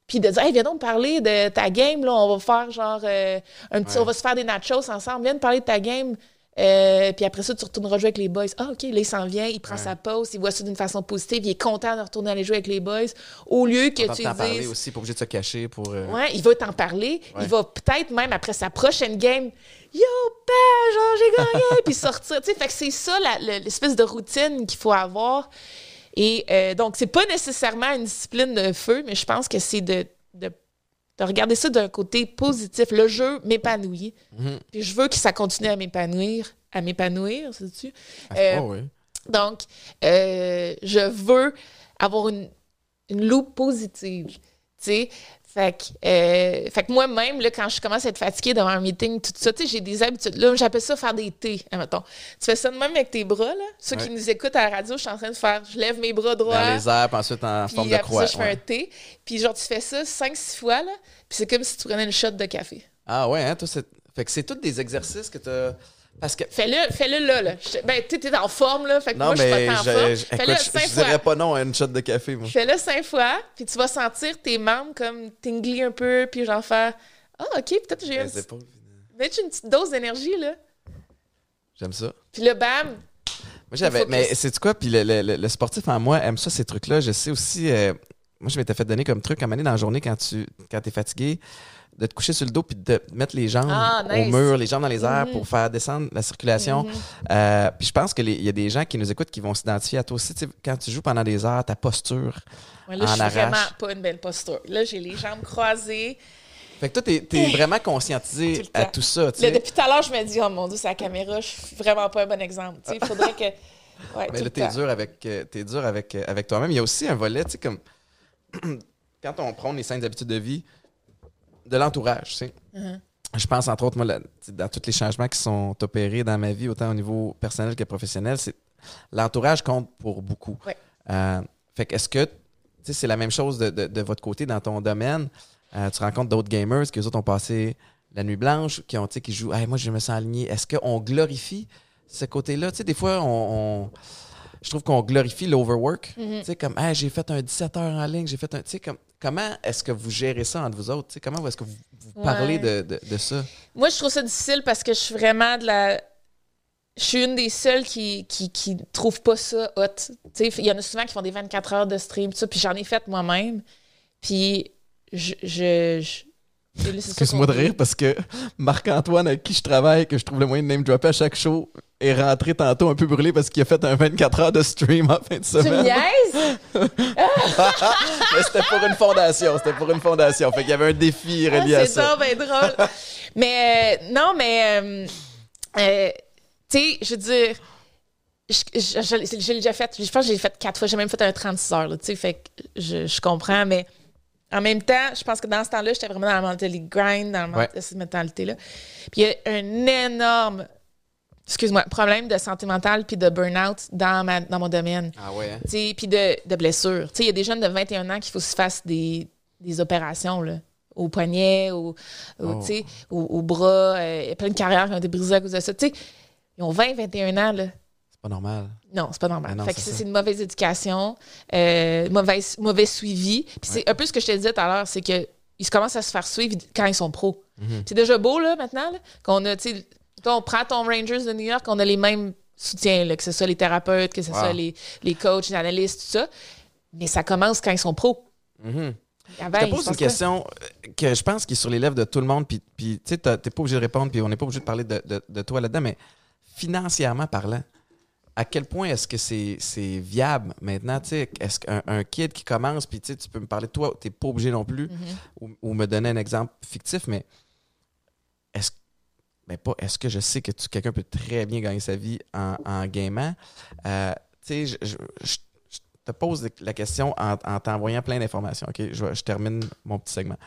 puis de dire, hey, viens donc parler de ta game, là, on va faire genre, euh, un petit, Ouais. on va se faire des nachos ensemble, viens me parler de ta game. Euh, puis après ça, tu retourneras jouer avec les boys. Ah, OK, là, il s'en vient, il prend Ouais. sa pause, il voit ça d'une façon positive, il est content de retourner aller jouer avec les boys. Au lieu que tu t'en parler aussi, pas obligé de se cacher pour. euh, Ouais, il va t'en parler. Ouais. Il va peut-être même après sa prochaine game, Yo, ben, genre, j'ai gagné, puis sortir. Tu sais, fait que c'est ça l'espèce de routine qu'il faut avoir. Et euh, donc, c'est pas nécessairement une discipline de feu, mais je pense que c'est de, de, de regarder ça d'un côté positif. Le jeu m'épanouit. Puis je veux que ça continue à m'épanouir. À m'épanouir, sais-tu? Euh, oui. donc, euh, je veux avoir une, une loupe positive. Tu sais? Fait que, euh, fait que moi-même, là, quand je commence à être fatiguée devant un meeting, tout ça, tu sais, j'ai des habitudes. Là, j'appelle ça faire des thés, admettons. Tu fais ça de même avec tes bras, là? Ceux qui nous écoutent à la radio, je suis en train de faire, je lève mes bras droits. Dans les airs, puis ensuite en puis forme de croix. ça, je fais ouais. un thé. Puis genre, tu fais ça 5-6 fois, là. Puis c'est comme si tu prenais une shot de café. Ah ouais, hein, toi, c'est. Fait que c'est tous des exercices que tu Parce que. Fais-le, fais-le là, là. Je- Ben, tu t'es en forme, là. Fait que Non, moi, je suis mais pas tant en forme. je- Fais-le écoute, je, 5 je fois. dirais pas non à une shot de café, moi. Fais-le cinq fois, puis tu vas sentir tes membres comme tingly un peu, puis genre faire Ah, ok, peut-être j'ai un Mais petit. c'est pas- Mets-tu une petite dose d'énergie, là? J'aime ça. Puis là, bam! Moi, j'avais. Mais c'est quoi? Puis le, le- le- le sportif en moi aime ça, ces trucs-là. Je sais aussi. euh, moi, je m'étais fait donner comme truc à un moment donné dans la journée quand tu quand es fatigué, de te coucher sur le dos puis de mettre les jambes Ah, au mur, les jambes dans les airs Mhm. pour faire descendre la circulation. Mhm. Euh, puis je pense qu'il y a des gens qui nous écoutent qui vont s'identifier à toi aussi. Quand tu joues pendant des heures, ta posture. Ouais, là, je En suis arrache. vraiment pas une belle posture. Là, j'ai les jambes croisées. Fait que toi, t'es es vraiment conscientisé Tout à tout ça. Là, depuis tout à l'heure, je me dis, oh mon Dieu, c'est la caméra, je suis vraiment pas un bon exemple. Il faudrait que. Ouais, Mais tout là, le t'es dur avec, euh, t'es dur avec, euh, avec toi-même. Il y a aussi un volet, tu sais, comme quand on prend les saines habitudes de vie, de l'entourage, tu sais. Mhm. Je pense, entre autres, moi, là, dans tous les changements qui sont opérés dans ma vie, autant au niveau personnel que professionnel, c'est l'entourage compte pour beaucoup. Ouais. Euh, fait que est-ce que, tu sais, c'est la même chose de, de- de votre côté dans ton domaine? Euh, tu rencontres d'autres gamers qui, eux autres, ont passé la nuit blanche, qui, ont, tu sais, qui jouent, Hey, moi, je me sens aligné. Est-ce qu'on glorifie ce côté-là? Tu sais, des fois, on, on- je trouve qu'on glorifie l'overwork. Mhm. Tu sais, comme, Hey, j'ai fait un 17 heures en ligne, j'ai fait un. Tu sais, comme, comment est-ce que vous gérez ça entre vous autres? Tu sais, comment est-ce que vous, vous parlez Ouais. de, de- de ça? Moi, je trouve ça difficile parce que je suis vraiment de la. Je suis une des seules qui, qui, qui trouve pas ça hot. Tu sais, il y en a souvent qui font des 24 heures de stream, tout ça, puis j'en ai fait moi-même. Puis je. je, je- Excuse-moi de rire parce que Marc-Antoine, avec qui je travaille, que je trouve le moyen de name dropper à chaque show, est rentré tantôt un peu brûlé parce qu'il a fait un 24 heures de stream en fin de Tu semaine. niaises? Mais c'était pour une fondation. C'était pour une fondation. Fait qu'il y avait un défi relié Ah, à c'est ça. ben drôle. mais euh, non, mais euh, euh, tu sais, je veux dire, je, je, je- je l'ai déjà fait. Je pense que j'ai fait quatre fois. J'ai même fait un 36 heures, tu sais, fait que je, comprends, mais en même temps, je pense que dans ce temps-là, j'étais vraiment dans la mentalité grind, dans la Ouais. cette mentalité-là. Puis il y a un énorme, excuse-moi, problème de santé mentale puis de burn-out dans, ma, dans mon domaine. Ah ouais, hein? Puis de, de blessures. Il y a des jeunes de 21 ans qui faut se fassent des, des opérations, là. Au poignet, au, au, Oh. au, au bras. euh, Il y a plein de carrières qui ont été brisées à cause de ça. Tu sais, ils ont 20, 21 ans. C'est pas normal. Non, c'est pas normal. Ah non, fait que c'est une mauvaise éducation, euh, mauvaise, mauvais suivi. Puis c'est un peu ce que je te disais tout à l'heure, c'est que ils commencent à se faire suivre quand ils sont pros. Mhm. C'est déjà beau, là, maintenant, qu'on a, tu sais, toi, on prend ton Rangers de New York, on a les mêmes soutiens, là, que ce soit les thérapeutes, que ce Wow. soit les, les coachs, les analystes, tout ça. Mais ça commence quand ils sont pros. Avant, Je te pose se une question euh, que je pense qui est sur les lèvres de tout le monde, puis, puis tu sais, t'es pas obligé de répondre, puis on n'est pas obligé de parler de, de- de toi là-dedans, mais financièrement parlant, à quel point est-ce que c'est viable maintenant? tu sais, Est-ce qu'un un kid qui commence, puis tu peux me parler de toi, tu n'es pas obligé non plus, Mhm. ou, ou me donner un exemple fictif, mais ben pas est-ce que je sais que tu- quelqu'un peut très bien gagner sa vie en, en gamant? Euh, tu sais, je, je- je- te pose la question en, en t'envoyant plein d'informations. OK? Je, je termine mon petit segment.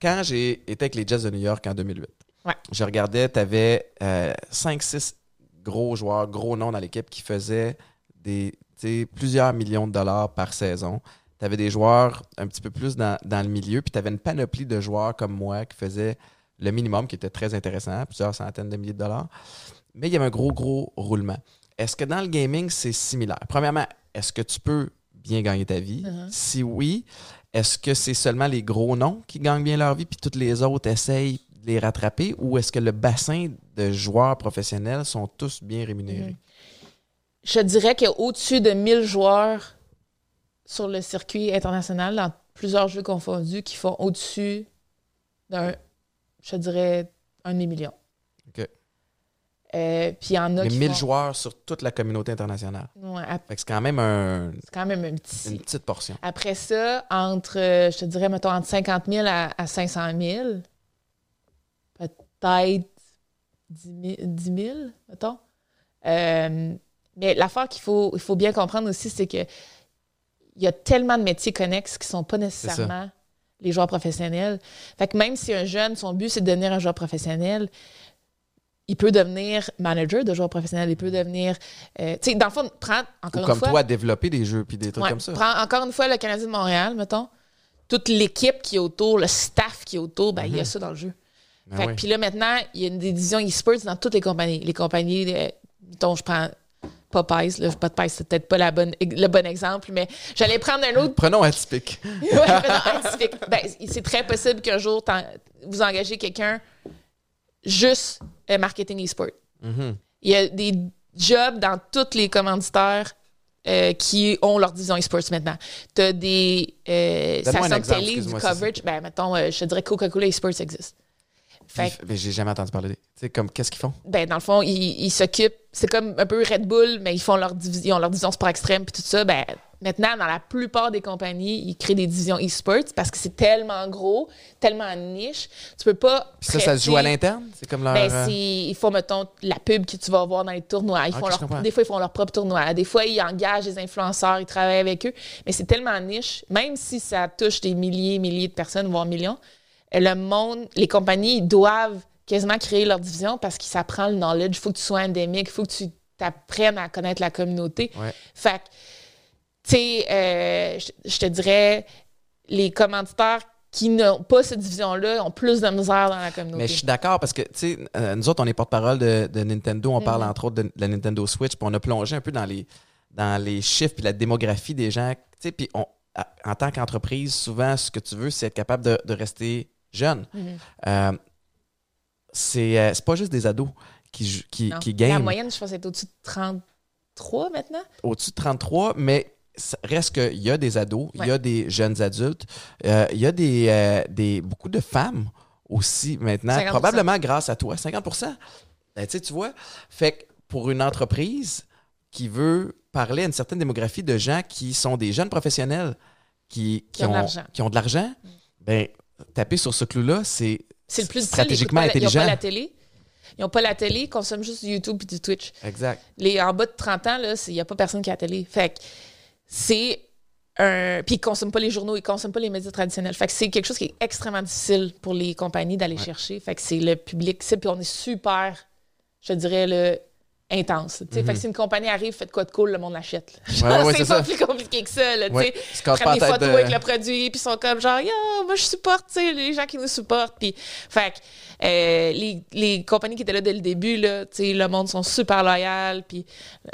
Quand j'ai été avec les Jets de New York en 2008, Ouais. je regardais, tu avais 5-6 gros joueurs, gros noms dans l'équipe qui faisaient des, plusieurs millions de dollars par saison. Tu avais des joueurs un petit peu plus dans, dans le milieu, puis tu avais une panoplie de joueurs comme moi qui faisaient le minimum, qui était très intéressant, plusieurs centaines de milliers de dollars. Mais il y avait un gros, gros roulement. Est-ce que dans le gaming, c'est similaire? Premièrement, est-ce que tu peux bien gagner ta vie? Mhm. Si oui, est-ce que c'est seulement les gros noms qui gagnent bien leur vie, puis toutes les autres essayent de les rattraper, ou est-ce que le bassin de joueurs professionnels sont tous bien rémunérés? Mhm. Je dirais qu'il y a au-dessus de 1000 joueurs sur le circuit international, dans plusieurs jeux confondus, qui font au-dessus d'un, je dirais, un demi-million. OK. Euh, puis il y en a Mais qui 1000 font- joueurs sur toute la communauté internationale. Ouais, c'est quand même un- c'est quand même un petit. une petite portion. Après ça, entre, je te dirais, mettons, entre 50 000 à, à 500 000, peut-être 10 000, 10 000, mettons. Euh, mais l'affaire qu'il faut, il faut bien comprendre aussi, c'est que il y a tellement de métiers connexes qui sont pas nécessairement les joueurs professionnels. Fait que même si un jeune, son but, c'est de devenir un joueur professionnel, il peut devenir manager de joueur professionnel, il peut devenir... euh, tu sais, dans le fond, prends, Ou encore une comme fois... toi, développer des jeux puis des trucs Ouais, comme ça. Prends encore une fois le Canadien de Montréal, mettons. Toute l'équipe qui est autour, le staff qui est autour, ben, il y a ça dans le jeu. Ben Fait oui. Puis là, maintenant, il y a une division e-sports dans toutes les compagnies. Les compagnies, euh, dont je prends Popeyes, là, Popeyes, c'est peut-être pas la bonne, le bon exemple, mais j'allais prendre un autre. Prenons atypique. Mais non, atypique. Ben, c'est très possible qu'un jour, vous engagez quelqu'un juste euh, marketing e-sport. Mhm. Il y a des jobs dans tous les commanditaires euh, qui ont leur division e-sports maintenant. Tu as des euh, stations de exemple, télé, du coverage. Ben, mettons, euh, je te dirais Coca-Cola e-sports existe. Fait Mais j'ai jamais entendu parler. Tu sais, comme, qu'est-ce qu'ils font? ben, dans le fond, ils s'occupent. C'est comme un peu Red Bull, mais ils font leur division, leur division sport extrême puis tout ça. Ben, maintenant, dans la plupart des compagnies, ils créent des divisions e-sports parce que c'est tellement gros, tellement niche. Tu peux pas. Puis ça, ça se joue à l'interne? C'est comme leur. Ben, euh, ils font, mettons, la pub que tu vas voir dans les tournois. Ils Ok, font leur- des fois, ils font leur propre tournoi. Des fois, ils engagent des influenceurs, ils travaillent avec eux. Mais c'est tellement niche, même si ça touche des milliers, milliers de personnes, voire millions, le monde, les compagnies doivent quasiment créer leur division parce que ça prend le knowledge. Il faut que tu sois endémique, il faut que tu t'apprennes à connaître la communauté. Ouais. Fait que, tu sais, euh, je- te dirais, les commanditaires qui n'ont pas cette division-là ont plus de misère dans la communauté. Mais je suis d'accord parce que, tu sais, euh, nous autres, on est porte-parole de, de Nintendo. On Mm. parle entre autres de, de la Nintendo Switch. Puis on a plongé un peu dans les, dans les chiffres puis la démographie des gens. Tu sais, puis on- à- en tant qu'entreprise, souvent, ce que tu veux, c'est être capable de, de rester jeune. Mhm. Euh, c'est euh, c'est pas juste des ados qui, qui, qui La game moyenne, je pense, est au-dessus de 33 maintenant. au-dessus de 33, mais ça reste qu'il y a des ados, il y a des jeunes adultes, euh, il y a des, euh, des, beaucoup de femmes aussi maintenant, 50%. probablement grâce à toi, 50 Ben, tu vois, fait que pour une entreprise qui veut parler à une certaine démographie de gens qui sont des jeunes professionnels qui, Qui ont de l'argent. qui ont de l'argent, ben, taper sur ce clou-là, c'est C'est le plus difficile. stratégiquement Ils intelligent. Ils n'ont pas la télé. Ils n'ont pas la télé, ils consomment juste du YouTube et du Twitch. Exact. Les, en bas de 30 ans, il n'y a pas personne qui a la télé. Fait que c'est un. Puis ils ne consomment pas les journaux, ils ne consomment pas les médias traditionnels. Fait que c'est quelque chose qui est extrêmement difficile pour les compagnies d'aller chercher. Fait que c'est le public. Puis on est super, je dirais, le intense. Fait que si une compagnie arrive, fait de quoi de cool, le monde l'achète. Mhm. Ouais, ouais, c'est pas ça. plus compliqué que ça. Là, Ouais. prennent des photos de- avec le produit, puis ils sont comme genre, yo, moi je supporte, tu sais, les gens qui nous supportent. Puis, fait que, euh, les, les compagnies qui étaient là dès le début, là, le monde sont super loyaux, puis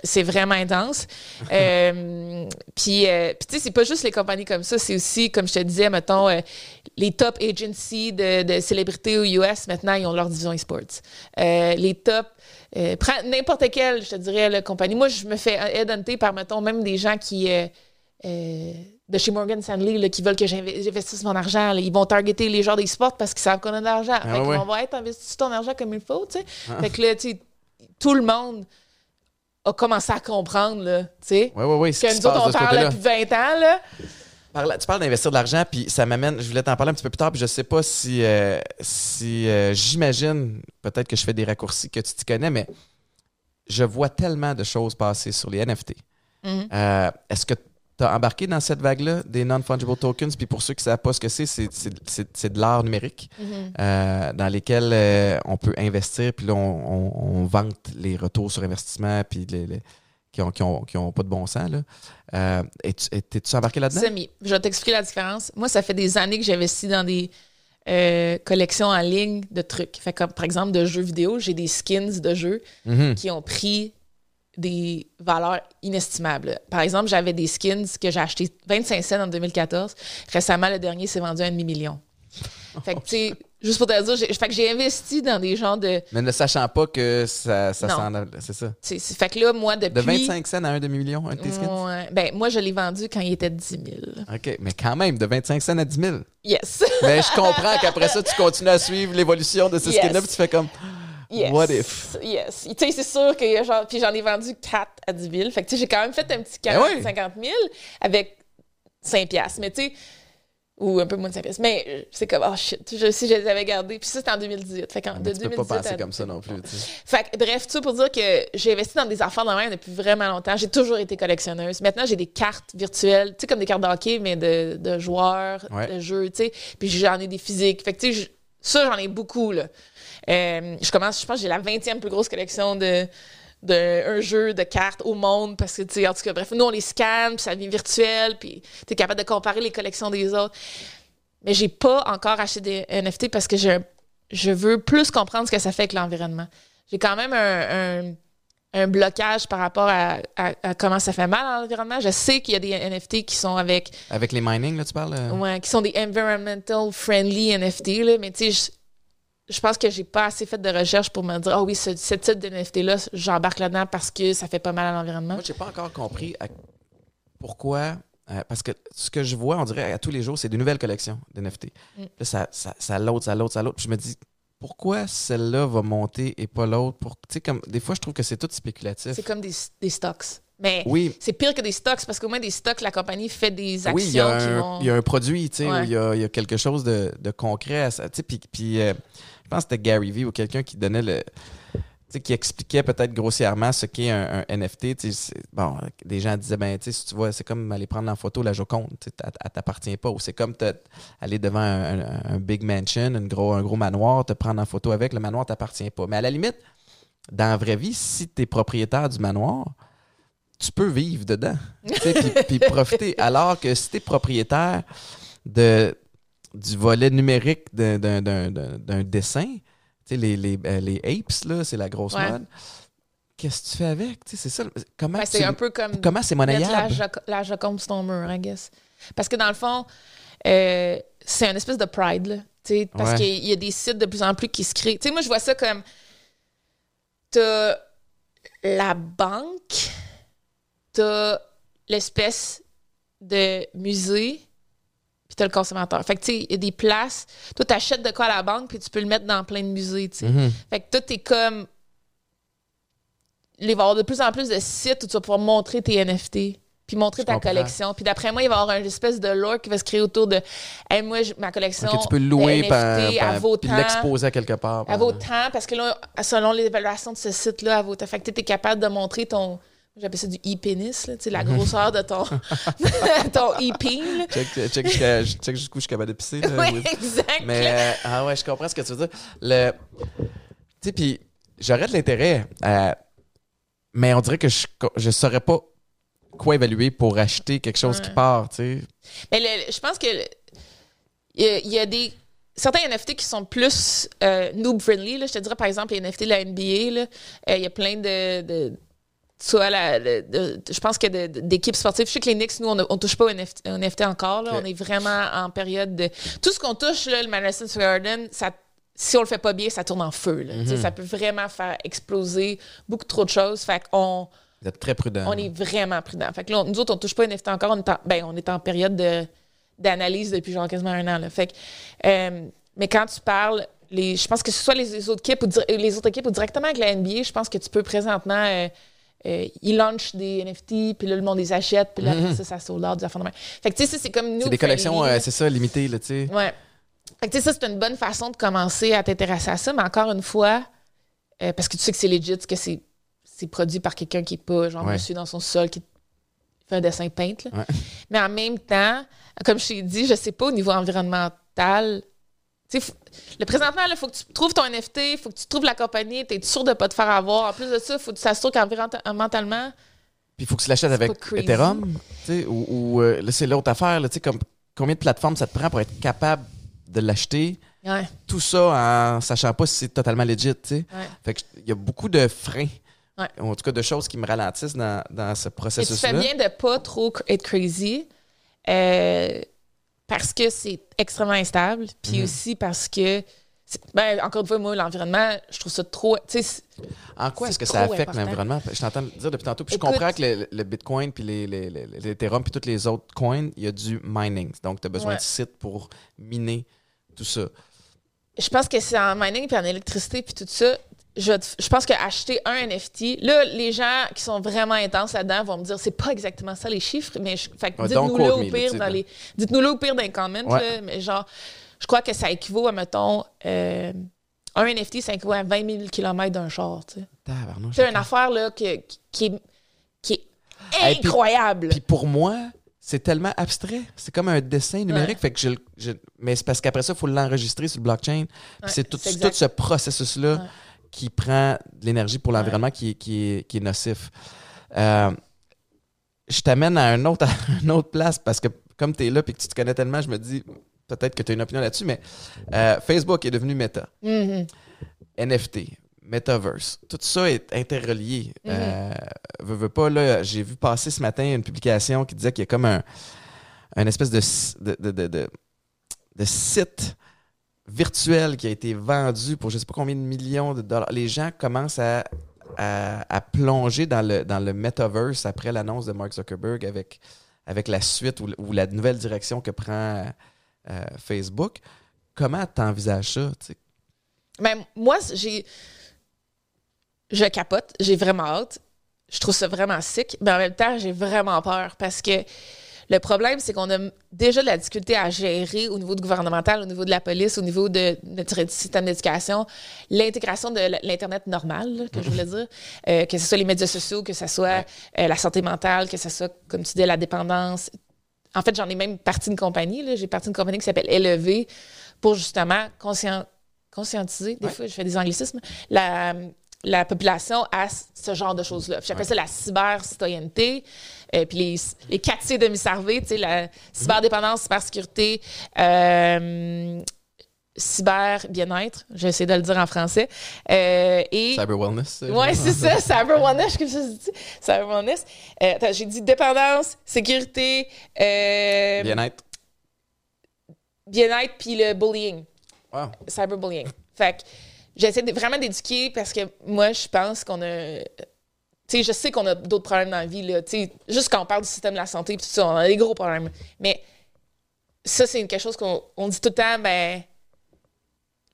c'est vraiment intense. Euh, puis, euh, puis tu sais, c'est pas juste les compagnies comme ça, c'est aussi, comme je te disais, mettons, euh, les top agencies de, de célébrités aux US, maintenant, ils ont leur division e-sports. Les top euh, prends n'importe quelle, je te dirais, la compagnie. Moi, je me fais headhunter par, mettons, même des gens qui. euh, euh, de chez Morgan Stanley là, qui veulent que j'inve- j'investisse mon argent. là. Ils vont targeter les gens des sports parce qu'ils savent qu'on a de l'argent. fait ouais, ouais. on va être investi ton argent comme il faut, tu sais? Fait que là, tout le monde a commencé à comprendre, là, oui. ce Que nous autres, on parle depuis 20 ans, là. Tu parles d'investir de l'argent, puis ça m'amène. Je voulais t'en parler un petit peu plus tard, puis je sais pas si, euh, si euh, j'imagine, peut-être que je fais des raccourcis que tu t'y connais, mais je vois tellement de choses passer sur les NFT. Mhm. Euh, Est-ce que tu as embarqué dans cette vague-là des non-fungible tokens? Puis pour ceux qui ne savent pas ce que c'est, c'est- de l'art numérique Mhm. euh, dans lesquels euh, on peut investir, puis là, on, on- on vante les retours sur investissement, puis les, les- qui n'ont qui ont, qui ont pas de bon sens. Là. Euh, T'es-tu embarqué là-dedans? Semi. Je vais t'expliquer la différence. Moi, ça fait des années que j'investis dans des euh, collections en ligne de trucs. Fait comme, par exemple, de jeux vidéo, j'ai des skins de jeux Mhm. qui ont pris des valeurs inestimables. Par exemple, j'avais des skins que j'ai achetés 25 cents en 2014. Récemment, le dernier s'est vendu à un demi-million. Fait que, tu sais, juste pour te dire, j'ai- fait que j'ai investi dans des genres de... Mais ne sachant pas que ça, ça s'en a- C'est ça. sais, Fait que là, moi, depuis... De 25 cents à un demi-million, un de tes skins? Ouais. ben, moi, je l'ai vendu quand il était 10 000. OK, mais quand même, de 25 cents à 10 000. Yes. Mais je comprends qu'après ça, tu continues à suivre l'évolution de ce Yes. skin-là, puis tu fais comme Yes. What if? Yes. Tu sais, c'est sûr que y a genre. Puis j'en ai vendu 4 à 10 000. Fait que tu sais, j'ai quand même fait un petit 40, Ben oui. 50 000 avec 5 piastres. Mais tu sais, ou un peu moins de 5 piastres. Mais euh, c'est comme, oh shit, je, si je les avais gardés. Puis ça, c'était en 2018. Fait qu'en de tu peux 2018 pas penser à- comme ça non plus. tu sais. Fait que, bref, tout ça pour dire que j'ai investi dans des affaires de même depuis vraiment longtemps. J'ai toujours été collectionneuse. Maintenant, j'ai des cartes virtuelles, tu sais, comme des cartes de hockey, mais de, de joueurs, Ouais. de jeux, tu sais. Puis j'en ai des physiques. Fait que, tu sais, je- ça, j'en ai beaucoup, là. Euh, je commence, je pense que j'ai la 20e plus grosse collection de d'un jeu de cartes au monde parce que tu sais en tout cas bref nous on les scanne puis ça devient virtuel puis tu es capable de comparer les collections des autres mais j'ai pas encore acheté des NFT parce que un- je veux plus comprendre ce que ça fait avec l'environnement. J'ai quand même un, un- un blocage par rapport à, à- à comment ça fait mal à l'environnement. Je sais qu'il y a des NFT qui sont avec Avec les mining, là, tu parles? euh? ouais, qui sont des environmental friendly NFT là, mais tu sais je- pense que j'ai pas assez fait de recherche pour me dire, ah oui, ce, ce type de NFT-là, j'embarque là-dedans parce que ça fait pas mal à l'environnement. Moi, j'ai pas encore compris à- pourquoi. euh, parce que ce que je vois, on dirait à tous les jours, c'est des nouvelles collections d'NFT. Mm. Là, ça, ça, ça l'autre, ça l'autre, ça l'autre. Puis je me dis, pourquoi celle-là va monter et pas l'autre? Pour, tu sais, comme, des fois, je trouve que c'est tout spéculatif. C'est comme des, des stocks. Mais Oui, c'est pire que des stocks parce qu'au moins des stocks, la compagnie fait des actions oui, il y, a qui un, vont. il y a un produit, tu sais, Ouais. il y a, il y a quelque chose de, de concret. à ça, tu sais, Puis, puis, euh, je pense que c'était Gary Vee ou quelqu'un qui donnait le. tu sais, qui expliquait peut-être grossièrement ce qu'est un, un NFT. tu sais, c'est- Bon, des gens disaient, ben, tu sais, si tu vois, c'est comme aller prendre en photo la Joconde, tu sais, elle t'appartient pas. Ou c'est comme aller devant un, un- un big mansion, une gros, un gros manoir, te prendre en photo avec, le manoir t'appartient pas. Mais à la limite, dans la vraie vie, si tu es propriétaire du manoir, tu peux vivre dedans puis, profiter. Alors que si tu es propriétaire de, du volet numérique d'un- dessin, tu sais, les, les, euh, les apes, là, c'est la grosse Ouais. mode. Qu'est-ce que tu fais avec? Tu sais, c'est ça. Comment tu- c'est un peu comme comment c'est monnayable? La Joconde sur ton mur, I guess. Parce que dans le fond, euh, c'est une espèce de pride, là. tu sais, Parce Ouais. qu'il y a des sites de plus en plus qui se créent. Tu sais, moi, je vois ça comme. T'as la banque, t'as l'espèce de musée, puis t'as le consommateur. Fait que, tu sais, il y a des places. Toi, t'achètes de quoi à la banque, puis tu peux le mettre dans plein de musées, tu sais. Mhm. Fait que toi, t'es comme. Il va y avoir de plus en plus de sites où tu vas pouvoir montrer tes NFT, puis montrer Je ta comprends. collection. Puis d'après moi, il va y avoir une espèce de lore qui va se créer autour de. Hey, moi, je- ma collection. Tu peux louer par- à vaut puis l'exposer à quelque part. À vaut tant, parce que là, selon l'évaluation de ce site-là, à vaut tant. Fait que tu es capable de montrer ton. J'appelle ça du e-pénis, là, la grosseur de ton, ton e-pin. Check, check, check jusqu'où je suis capable de pisser. là, Ouais, oui. exact. Mais euh, ah ouais, je comprends ce que tu veux dire. Le, tu sais, puis j'aurais de l'intérêt, euh, mais on dirait que je je saurais pas quoi évaluer pour acheter quelque chose qui part, tu sais. Mais le- je pense que il y, a- il y a des certains NFT qui sont plus euh, noob friendly. Là. Je te dirais par exemple les NFT de la NBA. euh, Il y a plein de, de soit la- de- je pense que d'équipes sportives. Je sais que les Knicks, nous, on, on touche pas au NFT, au NFT encore. là. On est vraiment en période de. Tout ce qu'on touche, là, le Madison Square Garden, ça, si on le fait pas bien, ça tourne en feu. là. Sais, Ça peut vraiment faire exploser beaucoup trop de choses. Fait qu'on Vous êtes très prudent. on est vraiment prudent. Fait que là, on- nous autres, on touche pas NFT encore. On est en, ben, on est en période de, d'analyse depuis genre quasiment un an. Là. Fait que, euh, mais quand tu parles, les, je pense que ce soit les, les autres équipes ou, les autres équipes ou directement avec la NBA, je pense que tu peux présentement. euh, euh, ils launchent des NFT, puis là, le monde les achète, puis là, après ça, ça sold out, des affaires de même. Fait que, tu sais, ça, c'est comme nous. Mhm. C'est des collections, euh, c'est ça, limitées, là, tu sais. Ouais. Fait que, tu sais, ça, c'est une bonne façon de commencer à t'intéresser à ça, mais encore une fois, euh, parce que tu sais que c'est legit, que c'est, produit par quelqu'un qui est pas, genre, Ouais. monsieur dans son sol, qui fait un dessin peinte, là. Ouais. Mais en même temps, comme je t'ai dit, je sais pas au niveau environnemental. Le présentement, il faut que tu trouves ton NFT, il faut que tu trouves la compagnie, tu es sûr de pas te faire avoir. En plus de ça, il faut que tu t'assures qu'environnementalement, Puis il faut que tu l'achètes avec. Ethereum, tu sais, ou, ou, euh, là, c'est l'autre affaire, là, tu sais, comme combien de plateformes ça te prend pour être capable de l'acheter, ouais, tout ça en sachant pas si c'est totalement legit, tu sais. ouais. Fait que il y a beaucoup de freins, Ouais. en tout cas de choses qui me ralentissent dans, dans ce Et tu processus-là. fais bien de pas trop être crazy euh, parce que c'est extrêmement instable. Puis Mhm. aussi parce que, ben, encore une fois, moi, l'environnement, je trouve ça trop. En quoi est-ce que ça affecte l'environnement? Je t'entends dire depuis tantôt. Puis je comprends que le, le Bitcoin, puis les, les, puis toutes les autres coins, il y a du mining. Donc, tu as besoin Ouais. de sites pour miner tout ça. je pense que c'est en mining puis en électricité puis tout ça. Je, je pense qu'acheter un NFT, là, les gens qui sont vraiment intenses là-dedans vont me dire c'est pas exactement ça les chiffres, mais Ouais, dites-nous-le au pire dans les. Dites-nous-le au pire dans les comments, Ouais. là, mais genre, je crois que ça équivaut à, mettons, euh, un NFT, ça équivaut à 20 000 km d'un char. C'est une affaire là, que- qui, est, qui est Hey, puis- incroyable. Puis pour moi, c'est tellement abstrait. C'est comme un dessin numérique. Fait que je, mais c'est parce qu'après ça, il faut l'enregistrer sur le blockchain. C'est tout, ce processus-là. Qui prend de l'énergie pour l'environnement qui, est- qui, est, qui est nocif. Euh, je t'amène à un autre, à une autre place parce que comme tu es là et que tu te connais tellement, je me dis peut-être que tu as une opinion là-dessus, mais euh, Facebook est devenu Meta. Mhm. NFT, Metaverse, tout ça est interrelié. Euh, veux, veux pas, là, j'ai vu passer ce matin une publication qui disait qu'il y a comme un, un espèce de, de- de- de site virtuel qui a été vendu pour je sais pas combien de millions de dollars. Les gens commencent à, à, plonger dans le, dans le metaverse après l'annonce de Mark Zuckerberg avec, avec la suite ou, la nouvelle direction que prend euh, Facebook. Comment t'envisages ça? Ben, moi, j'ai. Je capote. J'ai vraiment hâte. Je trouve ça vraiment sick. Mais en même temps, j'ai vraiment peur parce que le problème, c'est qu'on a déjà de la difficulté à gérer au niveau du gouvernemental, au niveau de la police, au niveau de notre système d'éducation, l'intégration de l'Internet normal, là, que je voulais dire, euh, que ce soit les médias sociaux, que ce soit euh, la santé mentale, que ce soit, comme tu dis, la dépendance. En fait, j'en ai même parti une compagnie. J'ai parti une compagnie qui s'appelle Élevé pour justement conscient- conscientiser, des Ouais. fois je fais des anglicismes, la, la population à ce genre de choses-là. J'appelle ça la cyber-citoyenneté. Euh, puis les, les 4 C de Miss-Harvey, tu sais, la cyberdépendance, cybersécurité, euh, cyber-bien-être, j'essaie de le dire en français, euh, et... Cyber wellness. Ouais, genre? c'est ça, cyber wellness, comme ça se dit. Cyber wellness. Euh, attends, j'ai dit dépendance, sécurité, euh, Bien-être. bien-être, puis le bullying, Wow. cyberbullying. Fait que j'essaie vraiment d'éduquer parce que moi, je pense qu'on a. Tu sais, je sais qu'on a d'autres problèmes dans la vie, là. Tu sais, juste quand on parle du système de la santé, puis tout ça, on a des gros problèmes. Mais ça, c'est quelque chose qu'on on dit tout le temps, ben,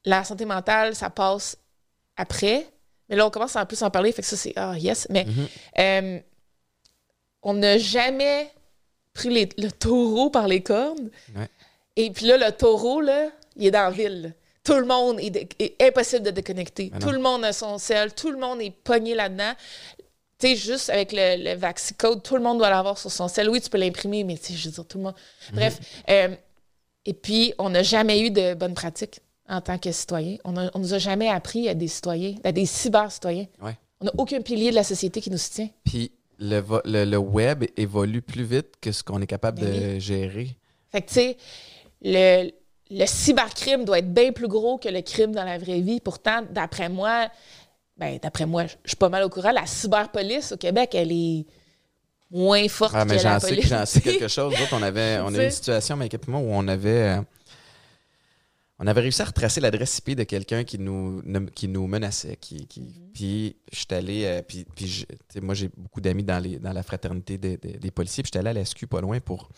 la santé mentale, ça passe après. Mais là, on commence à en plus en parler, fait que ça, c'est ah, yes. Mais Mhm. euh, on n'a jamais pris les- le taureau par les cornes. Ouais. Et puis là, le taureau, là, il est dans la ville. Tout le monde est, impossible de déconnecter. Tout le monde a son sel, tout le monde est pogné là-dedans. Tu sais, juste avec le, le Vaxicode, tout le monde doit l'avoir sur son sel. Oui, tu peux l'imprimer, mais tu sais, je veux dire, tout le monde. Mhm. Bref. euh, et puis, on n'a jamais eu de bonnes pratiques en tant que citoyen. On ne nous a jamais appris à des citoyens, à des cyber-citoyens. Ouais. On n'a aucun pilier de la société qui nous soutient. Puis le, le, le web évolue plus vite que ce qu'on est capable Ben de gérer. Fait que, tu sais, le, le cybercrime doit être bien plus gros que le crime dans la vraie vie. Pourtant, d'après moi, ben, d'après moi, je suis pas mal au courant, la cyberpolice au Québec, elle est moins forte Ah, mais que la police. j'en sais quelque chose. Nous autres, on avait, on a eu une situation, mais où on avait, euh, on avait réussi à retracer l'adresse IP de quelqu'un qui nous, qui nous menaçait. Qui, qui, Mm-hmm. Puis, je suis allé, euh, puis, puis je- moi, j'ai beaucoup d'amis dans, les, dans la fraternité des, des- des policiers, puis j'étais allé à la SQ pas loin pour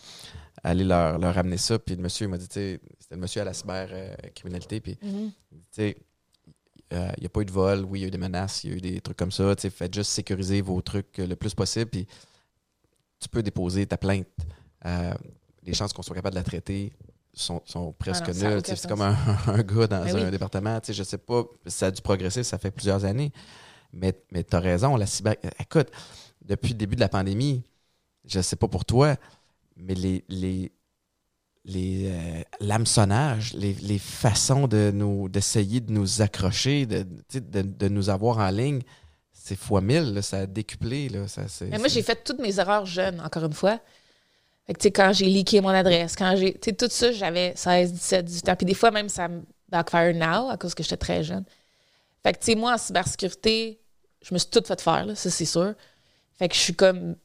aller leur, leur ramener ça. Puis le monsieur, m'a dit, c'était le monsieur à la cybercriminalité, puis Mhm. tu sais, euh, il n'y a pas eu de vol, oui, il y a eu des menaces, il y a eu des trucs comme ça. Faites juste sécuriser vos trucs euh, le plus possible, puis tu peux déposer ta plainte. Euh, les chances qu'on soit capable de la traiter sont, sont presque Ah sais, C'est comme un, un gars dans Ben un oui. département. Je sais pas, ça a dû progresser, ça fait plusieurs années. Mais, mais tu as raison, la cyber. Écoute, depuis le début de la pandémie, je sais pas pour toi, mais les, les, les euh, l'hameçonnage, les, les façons de nous d'essayer de nous accrocher, de, de, de nous avoir en ligne, c'est fois mille, là, ça a décuplé. Là, ça, c'est, Mais moi, c'est- j'ai fait toutes mes erreurs jeunes, encore une fois. Fait que, quand j'ai leaké mon adresse, quand j'ai. Tout ça, j'avais 16, 17, 18 ans. Puis des fois, même, ça me backfire now à cause que j'étais très jeune. Fait que, tu sais, moi, en cybersécurité, je me suis tout fait faire, là, ça, c'est sûr. Fait que je suis comme.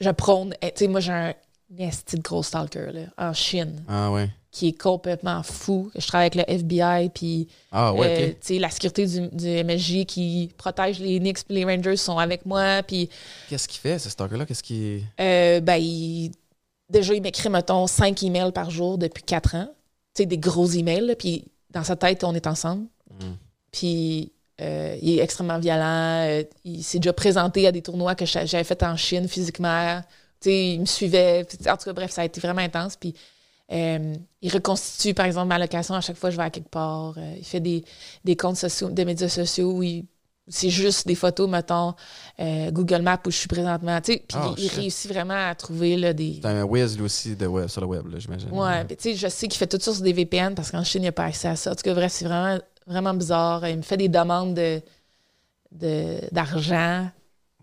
Je prône. eh, Tu sais, moi, j'ai un nasty de gros stalker, là, en Chine, Ah ouais. qui est complètement fou. Je travaille avec le FBI, puis. Ah ouais, Euh, la sécurité du, du MSJ qui protège les Knicks puis les Rangers sont avec moi. Puis, Qu'est-ce qu'il fait, ce stalker-là? Qu'est-ce qu'il. euh, ben, il- déjà, il m'écrit, mettons, 5 emails par jour depuis 4 ans. Tu sais, des gros emails. puis, dans sa tête, on est ensemble. Mm. Puis, euh, il est extrêmement violent. euh, il s'est déjà présenté à des tournois que j'a- j'avais fait en Chine physiquement. Il me suivait. En tout cas, bref, ça a été vraiment intense. Puis, euh, il reconstitue, par exemple, ma location à chaque fois que je vais à quelque part. Il fait des, des comptes sociaux, des médias sociaux où il- c'est juste des photos, mettons, euh, Google Maps où je suis présentement. Tu sais, puis Oh, il, réussit vraiment à trouver là, des. C'est un whiz, lui aussi, de web, sur le web, j'imagine. Ouais, tu sais, je sais qu'il fait tout ça sur des VPN parce qu'en Chine, il n'y a pas accès à ça. En tout cas, bref, c'est vraiment, vraiment bizarre. Il me fait des demandes de de- d'argent.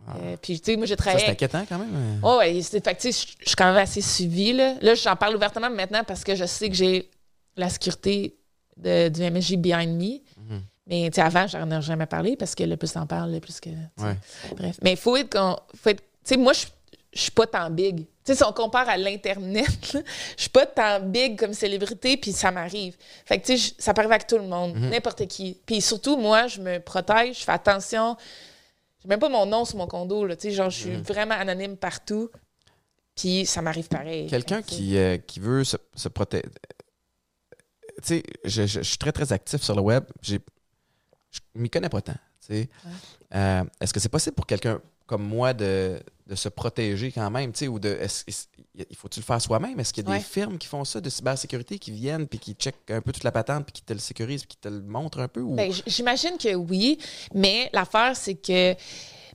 Ah. Euh, puis, tu sais, moi, j'ai Ça, travaillé. c'est avec- inquiétant quand même. Oh, ouais, c'est- fait que, tu sais, je suis quand même assez suivie. Là, là j'en parle ouvertement maintenant parce que je sais que j'ai la sécurité de- du MSJ behind me. Mhm. Mais tu sais, avant, j'en ai jamais parlé parce que le plus t'en parles, le plus que. Ouais. Bref. Mais il faut être. faut être- Tu sais, moi, je je suis pas tant big. Tu sais, si on compare à l'Internet, je suis pas tant big comme célébrité, puis ça m'arrive. Fait que, tu sais, ça peut arriver avec tout le monde, n'importe qui. Puis surtout, moi, je me protège, je fais attention. J'ai même pas mon nom sur mon condo, là. Tu sais, genre, je suis vraiment anonyme partout. Puis ça m'arrive pareil. Quelqu'un qui, euh, qui veut se, se protéger. Tu sais, je, je- je suis très, très actif sur le web. Je m'y connais pas tant. tu sais. Euh, est-ce que c'est possible pour quelqu'un comme moi de, de se protéger quand même? tu sais, Ou de. il faut-tu le faire soi-même? Est-ce qu'il y a Ouais. des firmes qui font ça de cybersécurité qui viennent puis qui checkent un peu toute la patente puis qui te le sécurisent puis qui te le montrent un peu? Ou... Ben, j'imagine que oui, mais l'affaire, c'est que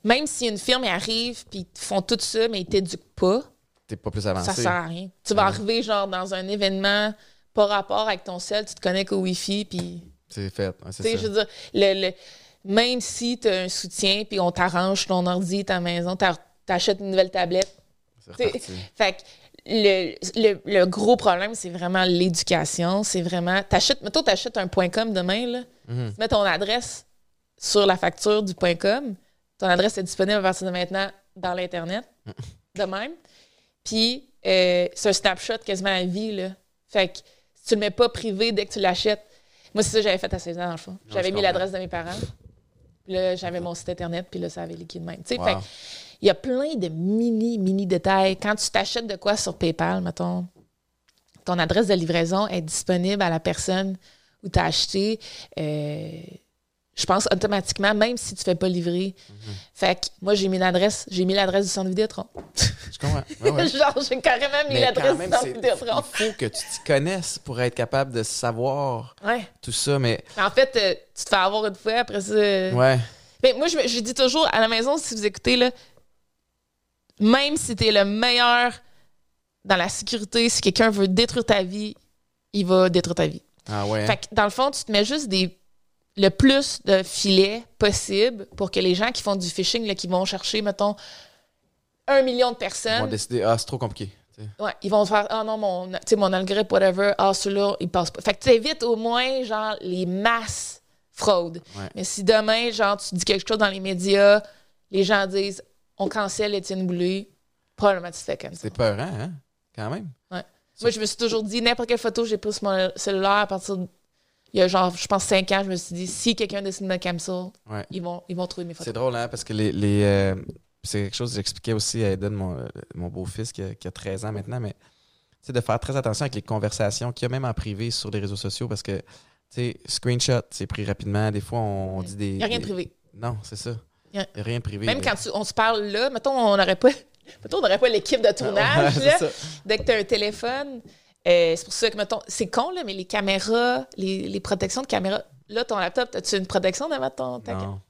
même si une firme arrive puis font tout ça, mais ils t'éduquent pas, T'es pas plus avancé? ça sert à rien. Tu vas arriver genre dans un événement pas rapport avec ton sel, tu te connectes au Wi-Fi, puis C'est fait. ouais, c'est ça. je veux dire, le, le- même si tu as un soutien, puis on t'arrange ton ordi, ta maison, t'ar- t'achètes une nouvelle tablette. Fait que le, le, le gros problème, c'est vraiment l'éducation. C'est vraiment. T'achètes, mettons, t'achètes un .com demain, là. Mhm. Tu mets ton adresse sur la facture du .com. Ton adresse est disponible à partir de maintenant dans l'Internet. de même. Puis, euh, c'est un snapshot quasiment à vie, là. Fait que si tu le mets pas privé dès que tu l'achètes. Moi, c'est ça que j'avais fait à 16 ans, dans le fond. J'avais mis l'adresse de mes parents. Puis là, j'avais mon site Internet, puis là, ça avait liquide même. Tu sais, Wow. fait il y a plein de mini, mini détails. Quand tu t'achètes de quoi sur PayPal, mettons, ton adresse de livraison est disponible à la personne où tu as acheté, euh, je pense automatiquement, même si tu ne fais pas livrer. Mhm. Fait que moi, j'ai mis l'adresse, j'ai mis l'adresse du centre Vidéotron. Je comprends? Ouais, ouais. Genre, j'ai carrément mis Mais l'adresse du centre Vidéotron. il faut que tu t'y connaisses pour être capable de savoir Ouais. tout ça. Mais En fait, euh, tu te fais avoir une fois, après ça. ouais, Mais moi, je, je dis toujours à la maison, si vous écoutez, là, même si tu es le meilleur dans la sécurité, si quelqu'un veut détruire ta vie, il va détruire ta vie. ah ouais. Fait que dans le fond, tu te mets juste des le plus de filets possible pour que les gens qui font du phishing, là, qui vont chercher, mettons, un million de Ils vont personnes, décider, ah, c'est trop compliqué. ouais, ils vont faire Ah non, mon, mon algorithme, whatever, ah, celui-là, il passe pas. Fait que tu évites au moins, genre, les masses fraudes. Ouais. Mais si demain, genre, tu dis quelque chose dans les médias, les gens disent on cancelle Étienne Boulay, probablement tu te fais comme ça. C'est peurant, hein? Quand même. Moi, je me suis toujours dit, n'importe quelle photo j'ai prise sur mon cellulaire à partir de. Il y a genre, je pense, 5 ans, je me suis dit, si quelqu'un décide de me cancel, Ouais. ils, vont, ils vont trouver mes C'est photos. drôle, hein? Parce que les. les, euh, c'est quelque chose que j'expliquais aussi à Eden, mon, mon beau-fils, qui, a- qui a 13 ans maintenant, mais sais, de faire très attention avec les conversations qu'il y a même en privé sur les réseaux sociaux parce que, tu sais, screenshot, c'est pris rapidement. Des fois, on, dit des. Il n'y a rien de privé. Non, c'est ça. Rien privé. Même quand tu- on se parle là, mettons, on n'aurait pas. Mettons, on n'aurait pas l'équipe de tournage, Ouais, là. Dès que tu as un téléphone, euh, c'est pour ça que, mettons, c'est con, là, mais les caméras, les, les protections de caméra, là, ton laptop, as-tu une protection devant ton ta Non.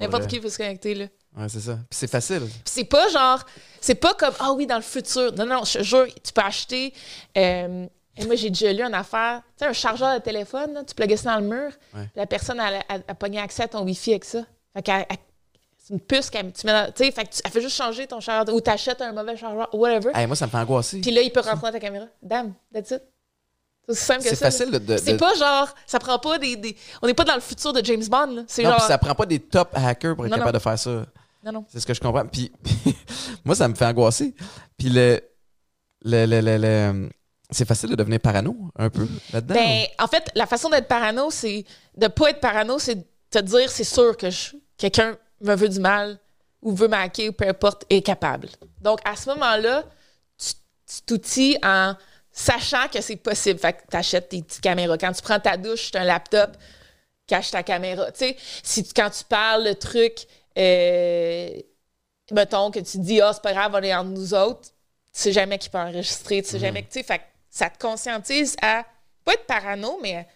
N'importe qui peut se connecter, là. Ouais, c'est ça. Puis c'est facile. Puis c'est pas genre, c'est pas comme, ah oui, dans le futur. Non, non, je te jure, tu peux acheter. euh, et moi, j'ai déjà lu une affaire, tu sais, un chargeur de téléphone, là, tu plugues ça dans le mur, Ouais. la personne, elle, a- a pogné accès à ton Wi-Fi avec ça. Fait qu'elle- elle- c'est une puce qu'elle tu mets dans, tu sais, fait que tu- elle fait juste changer ton chargeur, ou t'achètes un mauvais chargeur, whatever. Hey, moi, ça me fait angoisser. Puis là, il peut rentrer dans ta caméra. Damn, that's it. C'est aussi simple que C'est ça. là. facile de. de- C'est pas genre, ça prend pas des. des- on n'est pas dans le futur de James Bond, là. C'est Non, genre. puis ça prend pas des top hackers pour être Non, capable non. de faire ça. Non, non. C'est ce que je comprends. Puis, moi, ça me fait angoisser. Puis le. le, le, le- le- c'est facile de devenir parano un peu là-dedans. Ben, en fait, la façon d'être parano, c'est de pas être parano, c'est de te dire c'est sûr que je- quelqu'un me veut du mal ou veut m'hacker ou peu importe est capable. Donc à ce moment-là, tu t'outilles en sachant que c'est possible. Fait que tu achètes tes petites caméras. Quand tu prends ta douche, tu un laptop, cache ta caméra. Tu sais, si tu- quand tu parles le truc, euh, mettons que tu dis ah c'est pas grave, on est entre nous autres, tu sais jamais qui peut enregistrer, tu sais jamais que tu sais, fait que ça te conscientise à pas être parano, mais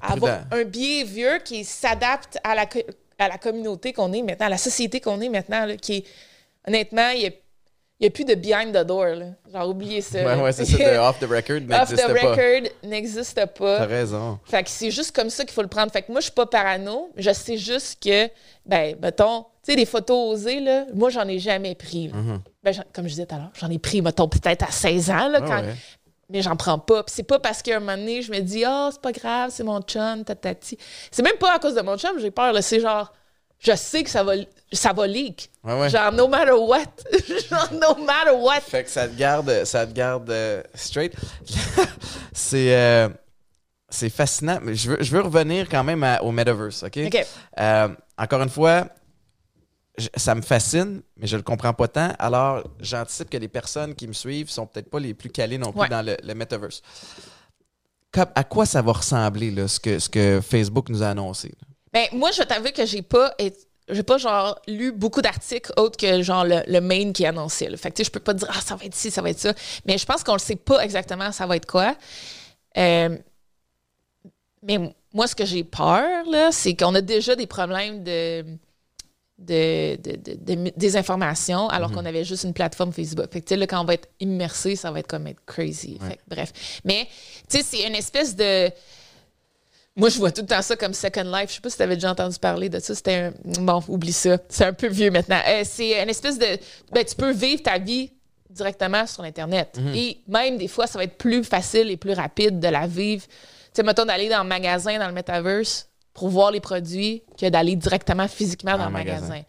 à avoir un biais vieux qui s'adapte à la, à la communauté qu'on est maintenant, à la société qu'on est maintenant, là, qui est, honnêtement, il n'y a, plus de behind the door. Là. Genre, oubliez ça. Ouais, c'est ça. De off the record Off the n'existe pas. record n'existe T'as pas. raison. Fait que c'est juste comme ça qu'il faut le prendre. Fait que moi, je suis pas parano. Je sais juste que, ben, mettons, tu sais, des photos osées, là, moi, j'en ai jamais pris. Mhm. Ben, comme je disais tout à l'heure, j'en ai pris, mettons, peut-être à 16 ans, là, Ouais, quand, ouais. Mais j'en prends pas. Puis c'est pas parce qu'à un moment donné, je me dis, ah, c'est pas grave, c'est mon chum, tatati. C'est même pas à cause de mon chum, j'ai peur. C'est genre, je sais que ça va, ça va leak. Ouais, ouais. Genre, no matter what. Genre, no matter what. Fait que ça te garde, ça te garde euh, straight. c'est, euh, c'est fascinant. Mais je veux, je veux revenir quand même à- au metaverse, OK? OK. Euh, encore une fois, je- ça me fascine, mais je le comprends pas tant. Alors, j'anticipe que les personnes qui me suivent sont peut-être pas les plus calées non plus Ouais. dans le, le metaverse. Comme- à quoi ça va ressembler, là, ce, que, ce que Facebook nous a annoncé? là? Ben, moi, je vais t'avouer que j'ai pas, j'ai pas, genre, lu beaucoup d'articles autres que, genre, le, le main qui est annoncé. là. Fait que, je peux pas dire, ah, ça va être ci, ça va être ça. Mais je pense qu'on le sait pas exactement ça va être quoi. Euh, mais moi, ce que j'ai peur, là, c'est qu'on a déjà des problèmes de. De, de, de- de- désinformation alors qu'on avait juste une plateforme Facebook. Fait que, tu sais, là, quand on va être immersé, ça va être comme être crazy. Fait que, bref. Mais, tu sais, c'est une espèce de. Moi, je vois tout le temps ça comme Second Life. Je sais pas si tu avais déjà entendu parler de ça. C'était un... Bon, oublie ça. C'est un peu vieux maintenant. Euh, c'est une espèce de... Ben, tu peux vivre ta vie directement sur Internet. Et même, des fois, ça va être plus facile et plus rapide de la vivre. Tu sais, mettons, d'aller dans le magasin, dans le Metaverse, pour voir les produits, que d'aller directement physiquement dans le magasin. magasin.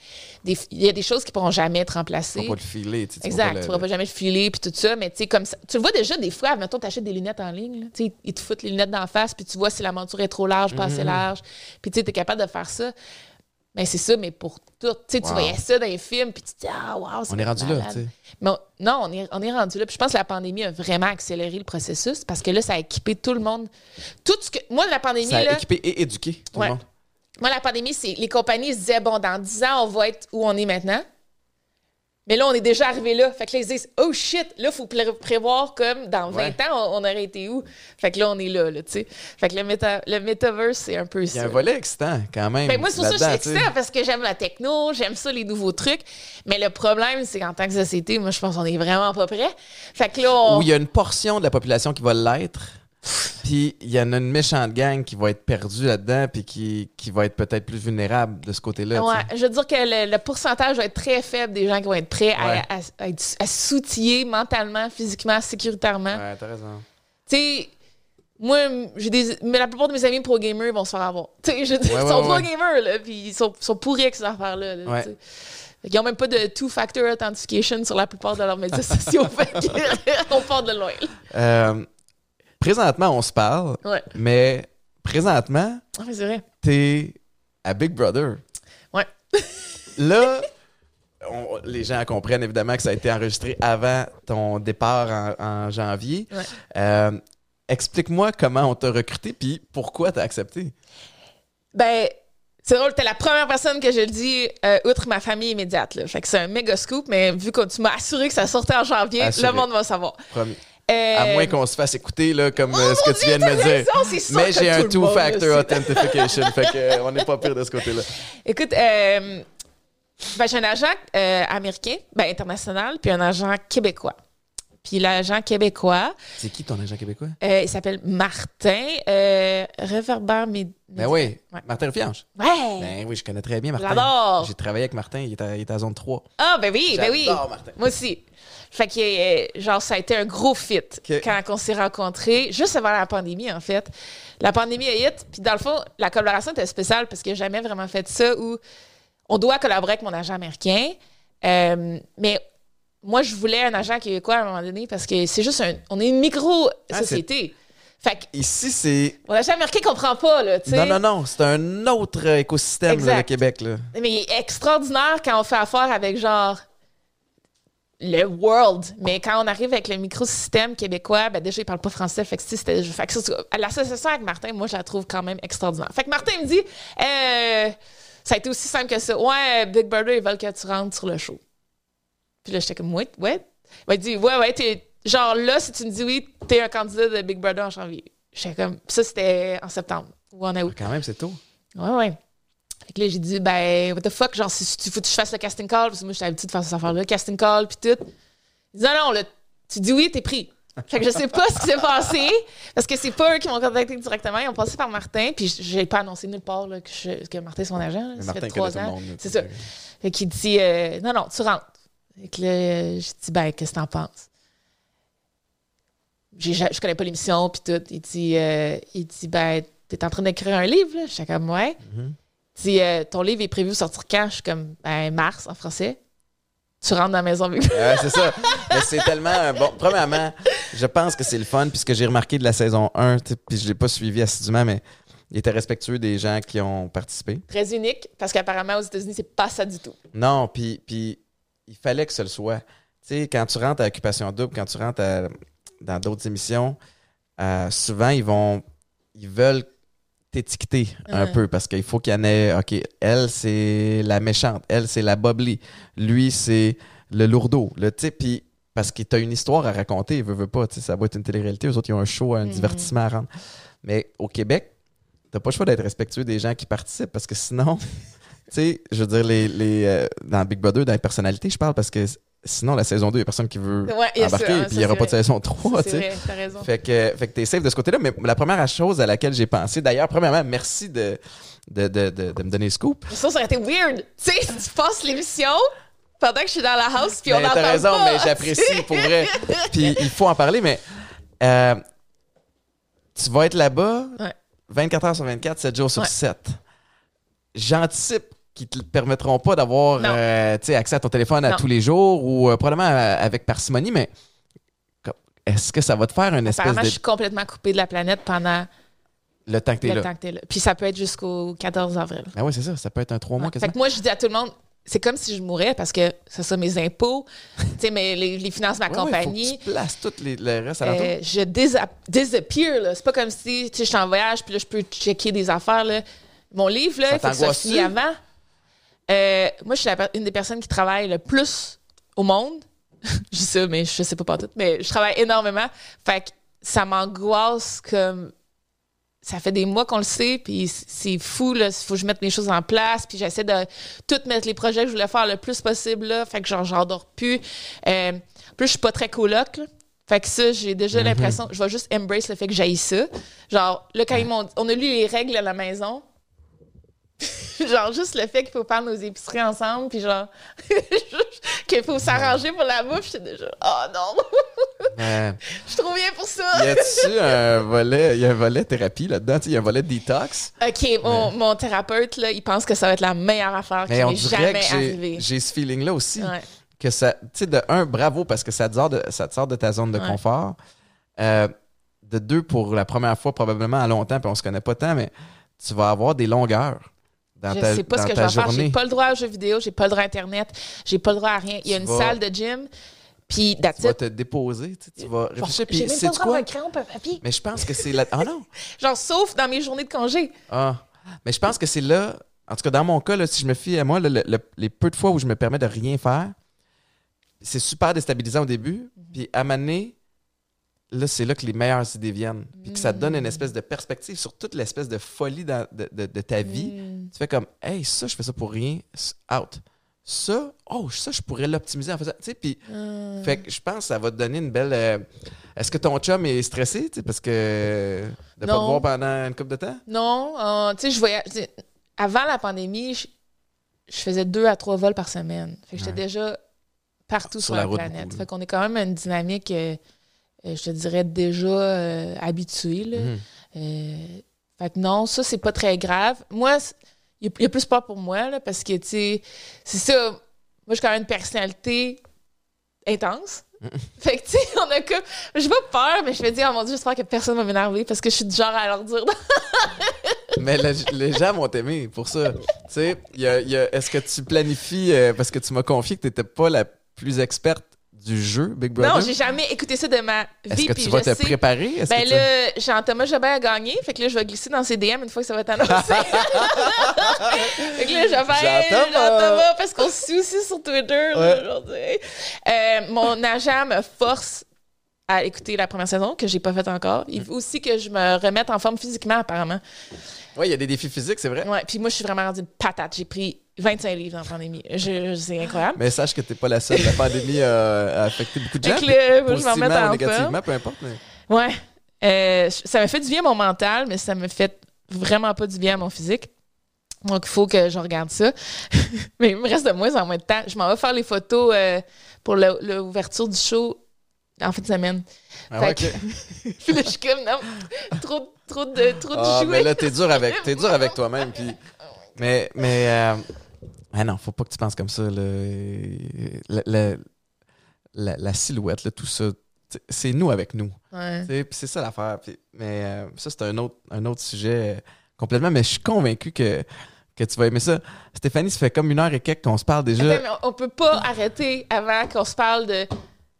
Des- Il y a des choses qui pourront jamais être remplacées. Tu vas pas le filer. tu sais, tu Exact, tu pourras pas jamais le filer puis tout ça, mais tu sais comme ça, tu le vois déjà des fois, mettons t'achètes des lunettes en ligne, là, tu sais ils te foutent les lunettes d'en face puis tu vois si la monture est trop large, pas Mhm. assez large, puis tu sais t'es capable de faire ça. Mais c'est ça, mais pour tout, tu sais tu Wow. voyais ça dans les films puis tu te dis ah wow, On est rendu là, tu sais. Mais on- non, on est on est rendu là. Puis je pense que la pandémie a vraiment accéléré le processus parce que là ça a équipé tout le monde. Tout ce que moi la pandémie Ça a là, équipé et éduqué tout Ouais. le monde. moi, la pandémie, c'est les compagnies se disaient, bon, dans 10 ans, on va être où on est maintenant. Mais là, on est déjà arrivé là. Fait que là, ils se disent, oh shit, là, il faut pré- prévoir comme dans 20 Ouais. ans, on, on aurait été où? Fait que là, on est là, là, tu sais. Fait que le, méta- le metaverse, c'est un peu Il y a ça. un volet excitant quand même. Ben, moi, c'est pour ça que je suis excitée, parce que j'aime la techno, j'aime ça, les nouveaux trucs. Mais le problème, c'est qu'en tant que société, moi, je pense qu'on est vraiment pas prêt. Fait que là, on. Où il y a une portion de la population qui va l'être, puis il y en a une méchante gang qui va être perdue là-dedans, puis qui, qui va être peut-être plus vulnérable de ce côté-là. Ouais, je veux dire que le, le pourcentage va être très faible des gens qui vont être prêts à- Ouais. à, à, s'outiller mentalement, physiquement, sécuritairement. Ouais, t'as raison. Tu sais, moi, j'ai des. Mais la plupart de mes amis pro-gamers vont se faire avoir. Tu sais, je Ouais, ils ouais, sont pro-gamers, là, puis ils sont, sont pourris avec ces affaires-là. là, Ouais. tu sais. Fait qu'ils ont même pas de two-factor authentication sur la plupart de leurs médias sociaux. fait qu'on part de loin. Euh, présentement, on se parle, Ouais. mais présentement, Ah, t'es à Big Brother. Ouais. Là, on- les gens comprennent évidemment que ça a été enregistré avant ton départ en, en janvier. Ouais. Euh, Explique-moi comment on t'a recruté, puis pourquoi t'as accepté? Ben, c'est drôle, t'es la première personne que je le dis, euh, outre ma famille immédiate. Là. Fait que c'est un méga scoop, mais vu que tu m'as assuré que ça sortait en janvier, Assuré. le monde va savoir. Promis. Euh, À moins qu'on se fasse écouter, là, comme euh, ce que mon tu viens de me dire. raison, Mais j'ai un two-factor authentication, fait que, euh, on n'est pas pire de ce côté-là. Écoute, euh, ben, j'ai un agent américain, ben, international, puis un agent québécois. Puis l'agent québécois, C'est qui ton agent québécois? il s'appelle Martin euh, Reverber Med- Ben oui, Ouais. Martin Rufiange. Ouais! Ben oui, je connais très bien Martin. J'adore. J'ai travaillé avec Martin, il est à, il est à zone 3. Ah, ben oui, ben oui. Martin. Moi aussi. Fait que, euh, genre, ça a été un gros fit quand on s'est rencontrés, juste avant la pandémie, en fait. La pandémie a hit, puis dans le fond, la collaboration était spéciale parce que j'ai jamais vraiment fait ça où on doit collaborer avec mon agent américain. Euh, mais moi, je voulais un agent québécois à un moment donné parce que c'est juste un. On est une micro-société. fait que Ici, c'est. mon agent américain comprend pas, là, tu sais. Non, non, non, c'est un autre écosystème, là, le Québec. Là. Mais il est extraordinaire quand on fait affaire avec genre le world. Mais quand on arrive avec le microsystème québécois, ben déjà, il parle pas français. Fait que si c'était. Fait que ça, l'association avec Martin, moi, je la trouve quand même extraordinaire. Fait que Martin me dit euh, ça a été aussi simple que ça. Ouais, Big Brother, ils veulent que tu rentres sur le show. Puis là, j'étais comme, ouais, ouais. Il m'a dit, ouais, ouais, t'es. Genre là, si tu me dis oui, t'es un candidat de Big Brother en janvier. J'étais comme, ça, c'était en septembre ou en août. Quand même, c'est tôt. Ouais, ouais. Fait que là, j'ai dit, ben, what the fuck, genre, si tu faut que je fasse le casting call, parce que moi, j'étais habituée de faire cette affaire-là, casting call, puis tout. Il dit, non, non, là, tu dis oui, t'es pris. Fait que je sais pas ce qui s'est passé, parce que c'est pas eux qui m'ont contacté directement, ils ont passé par Martin, puis j'ai pas annoncé nulle part là, que, je- que Martin est son agent. là. Ça Martin fait trois ans. C'est ça. Fait qu'il dit, euh, non, non, tu rentres. Fait que là, j'ai dit, ben, qu'est-ce que t'en penses? J'ai- Je connais pas l'émission, puis tout. Il dit, euh, il dit, ben, t'es en train d'écrire un livre, là? J'étais comme, ouais. Mhm. Euh, ton livre est prévu sortir quand? Je suis comme, ben, mars en français. Tu rentres dans la maison avec Ouais, c'est ça. Mais c'est tellement un bon. Premièrement, je pense que c'est le fun, puisque j'ai remarqué de la saison 1, tu sais, puis je l'ai pas suivi assidûment, mais il était respectueux des gens qui ont participé. Très unique, parce qu'apparemment, aux États-Unis, c'est pas ça du tout. Non, puis, puis il fallait que ce le soit. Tu sais, quand tu rentres à Occupation Double, quand tu rentres à- dans d'autres émissions, euh, souvent, ils vont. Ils veulent t'étiqueter un Ouais. peu parce qu'il faut qu'il y en ait. OK, elle, c'est la méchante. Elle, c'est la bubbly. Lui, c'est le lourdeau. Le, puis parce que tu as une histoire à raconter, il veut, veut pas. Ça va être une télé-réalité. Eux autres, ils ont un show, un Mhm. divertissement à rendre. Mais au Québec, t'as pas le choix d'être respectueux des gens qui participent parce que sinon, tu sais, je veux dire, les, les, euh, dans Big Brother, dans les personnalités, je parle parce que sinon, la saison 2, il y a personne qui veut Ouais, ça, embarquer hein, et ça, puis il n'y aura pas de saison 3, tu C'est vrai, t'as raison. Fait que, fait que t'es safe de ce côté-là. Mais la première chose à laquelle j'ai pensé, d'ailleurs, premièrement, merci de, de, de, de, de me donner le scoop. Ça, ça aurait été weird. Tu sais, tu passes l'émission pendant que je suis dans la house, puis on Ben, entend T'as raison, pas. mais j'apprécie pour vrai. Puis il faut en parler, mais euh, tu vas être là-bas Ouais. 24 heures sur 24, 7 jours sur Ouais. 7. J'anticipe qu'ils te permettront pas d'avoir euh, accès à ton téléphone à tous les jours ou euh, probablement euh, avec parcimonie, mais est-ce que ça va te faire une espèce Apparemment, de je suis complètement coupée de la planète pendant le temps que t'es là? que t'es là. Puis ça peut être jusqu'au 14 avril. Ah oui, c'est ça, ça peut être un 3 mois Ouais. Fait que moi, je dis à tout le monde, c'est comme si je mourais parce que c'est ça, mes impôts, tu sais, mes- les, les finances de ma Ouais, ouais, compagnie. faut que tu places tout les, le reste à. Euh, je disa- disappear, là. C'est pas comme si, tu sais, je suis en voyage, puis là, je peux checker des affaires, là. Mon livre, là, il faut que ça finisse avant. Euh, moi, je suis la une des personnes qui travaille le plus au monde. je dis ça, mais je sais pas pas tout. Mais je travaille énormément. Fait que ça m'angoisse comme... Ça fait des mois qu'on le sait, puis c'est fou, là. Il faut que je mette mes choses en place, puis j'essaie de tout mettre les projets que je voulais faire le plus possible, là. Fait que genre, j'en dors plus. Euh, plus, je suis pas très coloc, là. Fait que ça, j'ai déjà l'impression, je vais juste embrace le fait que j'aille ça. Genre, là, quand ils m'ont on a lu les règles à la maison, genre, juste le fait qu'il faut faire nos épiceries ensemble, puis genre, qu'il faut s'arranger pour la bouffe, j'étais déjà, oh non, je suis trop bien pour ça. y a-tu un volet, il y a un volet thérapie là-dedans, y a un volet détox? OK, mon, mon thérapeute, là, il pense que ça va être la meilleure affaire qui m'est jamais arrivée. j'ai ce feeling-là aussi. Ouais. Que ça, tu sais, de un, bravo parce que ça te sort de, ça te sort de ta zone de Ouais. confort. Euh, de deux, pour la première fois, probablement à longtemps, puis on se connaît pas tant, mais tu vas avoir des longueurs dans Je ta, sais pas ce que je vais faire. J'ai journée. pas le droit aux jeux vidéo, j'ai pas le droit à Internet, j'ai pas le droit à rien. Il y a Tu une vas- salle de gym, puis Tu vas te déposer, tu, sais, tu vas réfléchir, J'ai puis même pas le droit quoi? d'un crayon, un papier. Mais je pense que c'est là. Ah non! Genre, sauf dans mes journées de congé. Ah. Mais je pense que c'est là, en tout cas dans mon cas, là, si je me fie à moi, là, le- le- les peu de fois où je me permets de rien faire, c'est super déstabilisant au début. Mhm. Puis à m'amener, là, c'est là que les meilleures idées viennent. Puis que ça te donne une espèce de perspective sur toute l'espèce de folie dans- de, de- de ta vie. Mm. Tu fais comme, hey, ça, je fais ça pour rien, out. Ça, oh, ça, je pourrais l'optimiser en faisant. Tu sais, puis, Mm. fait que je pense que ça va te donner une belle. euh, Est-ce que ton chum est stressé, tu sais, parce que de pas te Non. voir pendant une couple de temps? Non, euh, tu sais, je voyais. Avant la pandémie, je, je faisais deux à trois vols par semaine. Fait que j'étais Ouais. déjà partout Sur sur, la planète. fait qu'on est quand même à une dynamique, euh, je te dirais, déjà euh, habituée. là. Mhm. Euh, fait que non, ça, c'est pas très grave. Moi, il y, a- il y a plus peur pour moi, là, parce que, tu sais, c'est ça. Moi, j'ai quand même une personnalité intense. fait que, tu sais, on a comme. J'ai pas peur, mais je me dis, oh mon Dieu, j'espère que personne va m'énerver parce que je suis du genre à leur dire. Mais le- les gens vont t'aimer pour ça. Tu sais, y a- il y a- est-ce que tu planifies, euh, parce que tu m'as confié que tu n'étais pas la plus experte du jeu Big Brother? non, j'ai jamais écouté ça de ma Est-ce vie. que puis tu vas te sais- préparer? Est-ce Ben que tu- là, Jean-Thomas Jobin a gagné. Fait que là, je vais glisser dans ses DM une fois que ça va être annoncé. fait que là, je vais Jean-Thomas! Parce qu'on se suit aussi sur Twitter Ouais. aujourd'hui. Euh, mon agent me force à écouter la première saison que j'ai pas faite encore. Il faut aussi que je me remette en forme physiquement, apparemment. Oui, il y a des défis physiques, c'est vrai. Ouais, puis moi, je suis vraiment rendue une patate. J'ai pris 25 livres en pandémie. Je, c'est incroyable. Mais sache que tu n'es pas la seule. La pandémie a, a affecté beaucoup de gens. Fait que là, moi, je positivement vais en remettre ou en négativement, peu importe. Mais... Ouais. Euh, ça m'a fait du bien à mon mental, mais ça me fait vraiment pas du bien à mon physique. Donc, il faut que je regarde ça. mais il me reste de moins en moins de temps. Je m'en vais faire les photos euh, pour l'ouverture du show en fin de semaine. Ah, Fait ouais, que- ok. Puis là, je suis comme, non, trop, trop de, trop de Ah, jouets. mais là, t'es dur avec, t'es dur avec toi-même. Puis Mais, mais, euh, ah non, faut pas que tu penses comme ça. Le- le- la, la silhouette, là, tout ça, c'est nous avec nous. Ouais. C'est ça l'affaire. Mais euh, ça, c'est un autre, un autre sujet euh, complètement. Mais je suis convaincu que, que tu vas aimer ça. Stéphanie, ça fait comme une heure et quelques qu'on se parle déjà. Attends, mais on, on peut pas arrêter avant qu'on se parle de.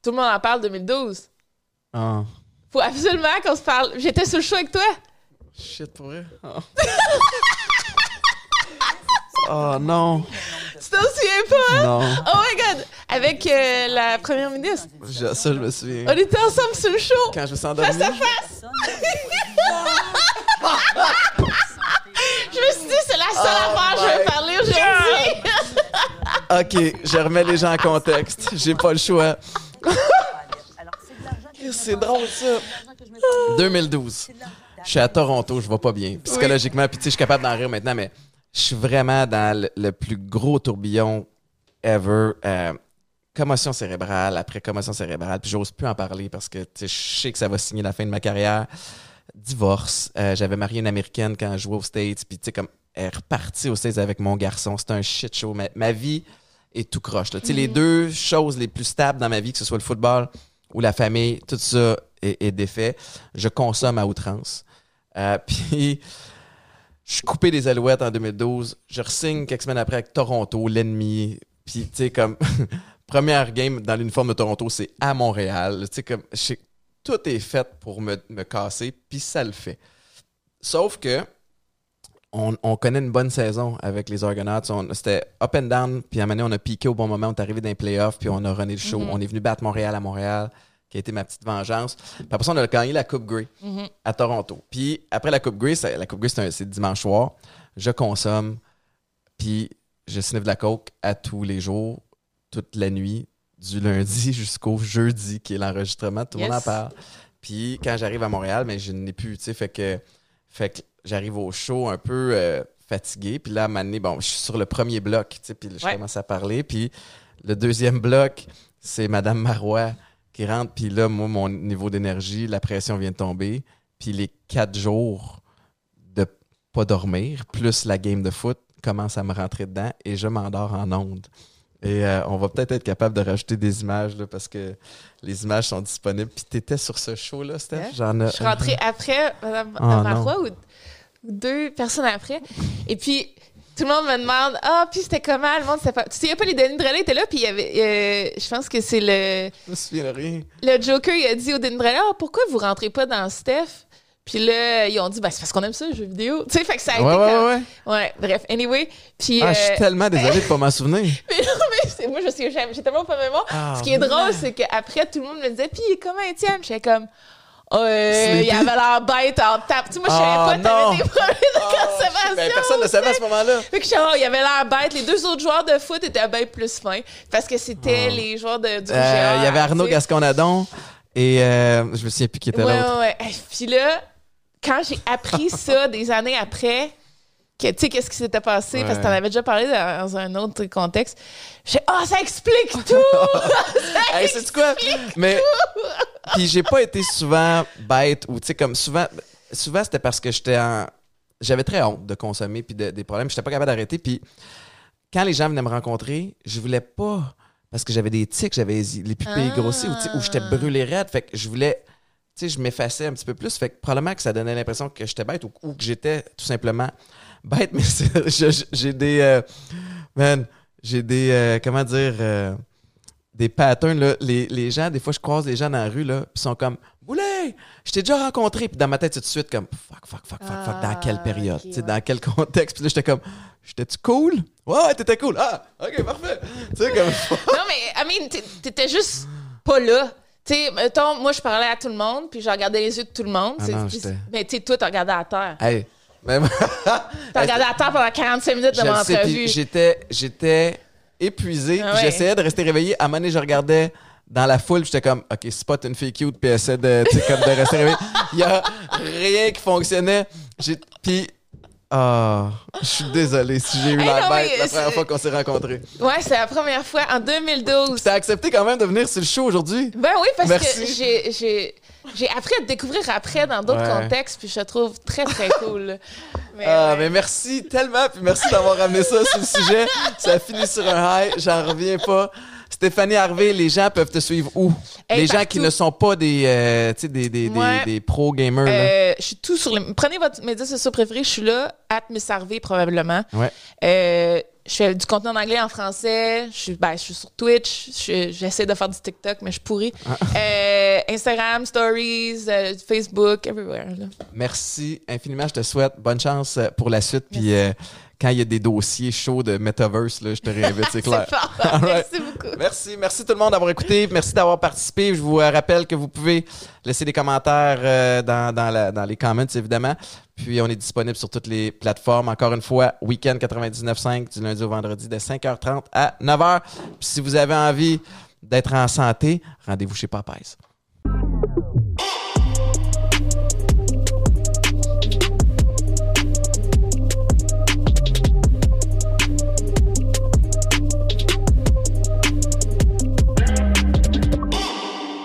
Tout le monde en parle 2012. Ah, Faut absolument qu'on se parle. J'étais sur le show avec toi. shit, pour vrai. Ah. Oh non, Tu t'en souviens pas? non. Oh my god! Avec euh, la première ministre. Je- ça, je me souviens. On était ensemble sur le show. Quand je me suis Face endormi. à face. Je me suis dit, c'est la seule Oh affaire que je vais parler aujourd'hui. Ok, je remets les gens en contexte. J'ai pas le choix. C'est drôle ça. 2012. Je suis à Toronto, je vais pas bien. Psychologiquement, puis tu sais, je suis capable d'en rire maintenant, mais je suis vraiment dans le, le plus gros tourbillon ever. Euh, commotion cérébrale, après commotion cérébrale, puis j'ose plus en parler parce que tu sais, je sais que ça va signer la fin de ma carrière. Divorce. Euh, J'avais marié une Américaine quand je jouais aux States, puis tu sais, comme elle est repartie aux States avec mon garçon. C'était un shit show. Ma, ma vie est tout croche. là. Tu sais, les deux choses les plus stables dans ma vie, que ce soit le football ou la famille, tout ça est, est défait. Je consomme à outrance. Euh, puis, je suis coupé des Alouettes en 2012. Je resigne quelques semaines après avec Toronto, l'ennemi. Puis, tu sais, comme première game dans l'uniforme de Toronto, c'est à Montréal. Tu sais, comme tout est fait pour me, me casser, puis ça le fait. Sauf que on, on connaît une bonne saison avec les Argonauts. On- C'était up and down, puis à un moment donné, on a piqué au bon moment, on est arrivé dans les playoffs, puis on a runné le show. Mhm. On est venu battre Montréal à Montréal, qui a été ma petite vengeance. Puis après ça, on a gagné la Coupe Grey Mhm. à Toronto. Puis après la Coupe Grey, la Coupe Grey, c'est dimanche soir. Je consomme, puis je sniffe de la coke à tous les jours, toute la nuit, du lundi jusqu'au jeudi, qui est l'enregistrement. Tout le monde en Yes. parle. Puis quand j'arrive à Montréal, mais je n'ai plus, tu sais, fait que, fait que j'arrive au show un peu euh, fatigué. Puis là, à un moment donné, bon, je suis sur le premier bloc, tu sais, puis je Ouais. commence à parler. Puis le deuxième bloc, c'est Madame Marois qui rentre. Puis là, moi, mon niveau d'énergie, la pression vient de tomber. Puis les quatre jours de pas dormir, plus la game de foot, commence à me rentrer dedans et je m'endors en ondes. Et euh, on va peut-être être capable de rajouter des images là, parce que les images sont disponibles. Puis t'étais sur ce show-là, Steph? Ouais. J'en ai... Je suis rentrée après Mme Ah, Marois ou deux personnes après. Et puis, tout le monde me demande Ah, puis c'était comment Le monde, c'était pas. Tu sais, il y a pas les Denis Drolet étaient là, puis il y avait. euh, je pense que c'est le. Je me souviens de rien. Le Joker, il a dit au Denis Drolet Ah, pourquoi vous rentrez pas dans Steph Puis là, ils ont dit Ben, c'est parce qu'on aime ça, les jeux vidéo. Tu sais, fait que ça a Ouais, été ouais, comme- ouais. Ouais, bref, anyway. Puis. Ah, je euh, suis tellement désolé de pas m'en souvenir. mais non, mais c'est- moi, je sais, j'ai j'ai tellement pas mémoire. Ah, Ce qui est drôle, c'est qu'après, tout le monde me disait, puis comment Étienne? J'étais comme, euh, il avait l'air bête en tape. Tu sais, moi, je Ah, savais pas, non. t'avais des problèmes de Ah, conservation. ben, personne ne le savait à ce moment-là. Fait que j'étais, oh, il avait l'air bête. Les deux autres joueurs de foot étaient bien plus fins parce que c'était Ah. les joueurs de, du Euh, Il y avait Arnaud. Gasconadon et euh, je me souviens plus qui était Ouais, l'autre. ouais, ouais. Puis là, quand j'ai appris ça des années après, que tu sais, qu'est-ce qui s'était passé, parce que t'en avais déjà parlé dans, un autre contexte, j'ai ah, ça explique tout! Hey, c'est quoi? Mais puis j'ai pas été souvent bête ou tu sais comme souvent souvent c'était parce que j'étais en j'avais très honte de consommer puis de- des problèmes, j'étais pas capable d'arrêter puis quand les gens venaient me rencontrer, je voulais pas parce que j'avais des tics, j'avais les les pupilles Ah. grossies ou, tu sais, ou j'étais brûlé raide, fait que je voulais tu sais, je m'effaçais un petit peu plus, fait que probablement que ça donnait l'impression que j'étais bête ou, ou que j'étais tout simplement bête, mais j'ai des euh, man, j'ai des euh, comment dire euh, des patterns là. Les, les gens, des fois je croise les gens dans la rue là, puis ils sont comme Boulet, je t'ai déjà rencontré, puis dans ma tête tout de suite comme fuck fuck fuck fuck fuck dans Ah, quelle période, sais ouais. dans quel contexte, puis là j'étais comme j'étais-tu cool Ouais, t'étais cool. Ah, OK, parfait. tu sais comme non, mais, I mean, t'é- t'étais juste pas là. Tu sais, mettons, moi, je parlais à tout le monde, puis je regardais les yeux de tout le monde. Ah non, mais tu sais, toi, t'as regardé à terre. hey, même T'as regardé à terre pendant 45 minutes de mon entrevue. j'étais j'étais épuisé, Ah ouais. j'essayais de rester réveillé. À un moment donné, je regardais dans la foule, j'étais comme OK, spot une fille cute, puis essaie de comme de rester réveillé. Il y a rien qui fonctionnait. Puis ah, je suis désolé si j'ai eu Hey, la non, bête la première fois qu'on s'est rencontrés. Ouais, c'est la première fois en 2012. T'as accepté quand même de venir sur le show aujourd'hui? Ben oui, parce Merci. que j'ai, j'ai, appris à te découvrir après dans d'autres Ouais. contextes, puis je te trouve très, très cool. Mais, Ah, ouais. mais merci tellement, puis merci d'avoir ramené ça sur le sujet. Ça a fini sur un high, j'en reviens pas. Stéphanie Harvey, les gens peuvent te suivre où? Hey, les gens qui ne sont pas des, euh, des, des, des- Ouais. des pro gamers. là. Euh, je suis tout sur les. Prenez votre média social préféré, je suis là, at Miss Harvey, probablement. Ouais. Euh, je fais du contenu en anglais, en français. Je suis, ben, je suis sur Twitch. Je- J'essaie de faire du TikTok, mais je suis pourrie. Ah. Euh, Instagram, Stories, euh, Facebook, everywhere. là. Merci infiniment. Je te souhaite bonne chance euh, pour la suite. Puis euh, quand il y a des dossiers chauds de Metaverse, là, je te réinvite, c'est clair. Fort. Right. Merci beaucoup. Merci, merci tout le monde d'avoir écouté, merci d'avoir participé. Je vous euh, rappelle que vous pouvez laisser des commentaires euh, dans, dans, la- dans les comments, évidemment. Puis on est disponible sur toutes les plateformes. Encore une fois, Week-end 99.5 du lundi au vendredi de 5h30 à 9h. Puis si vous avez envie d'être en santé, rendez-vous chez Popeyes.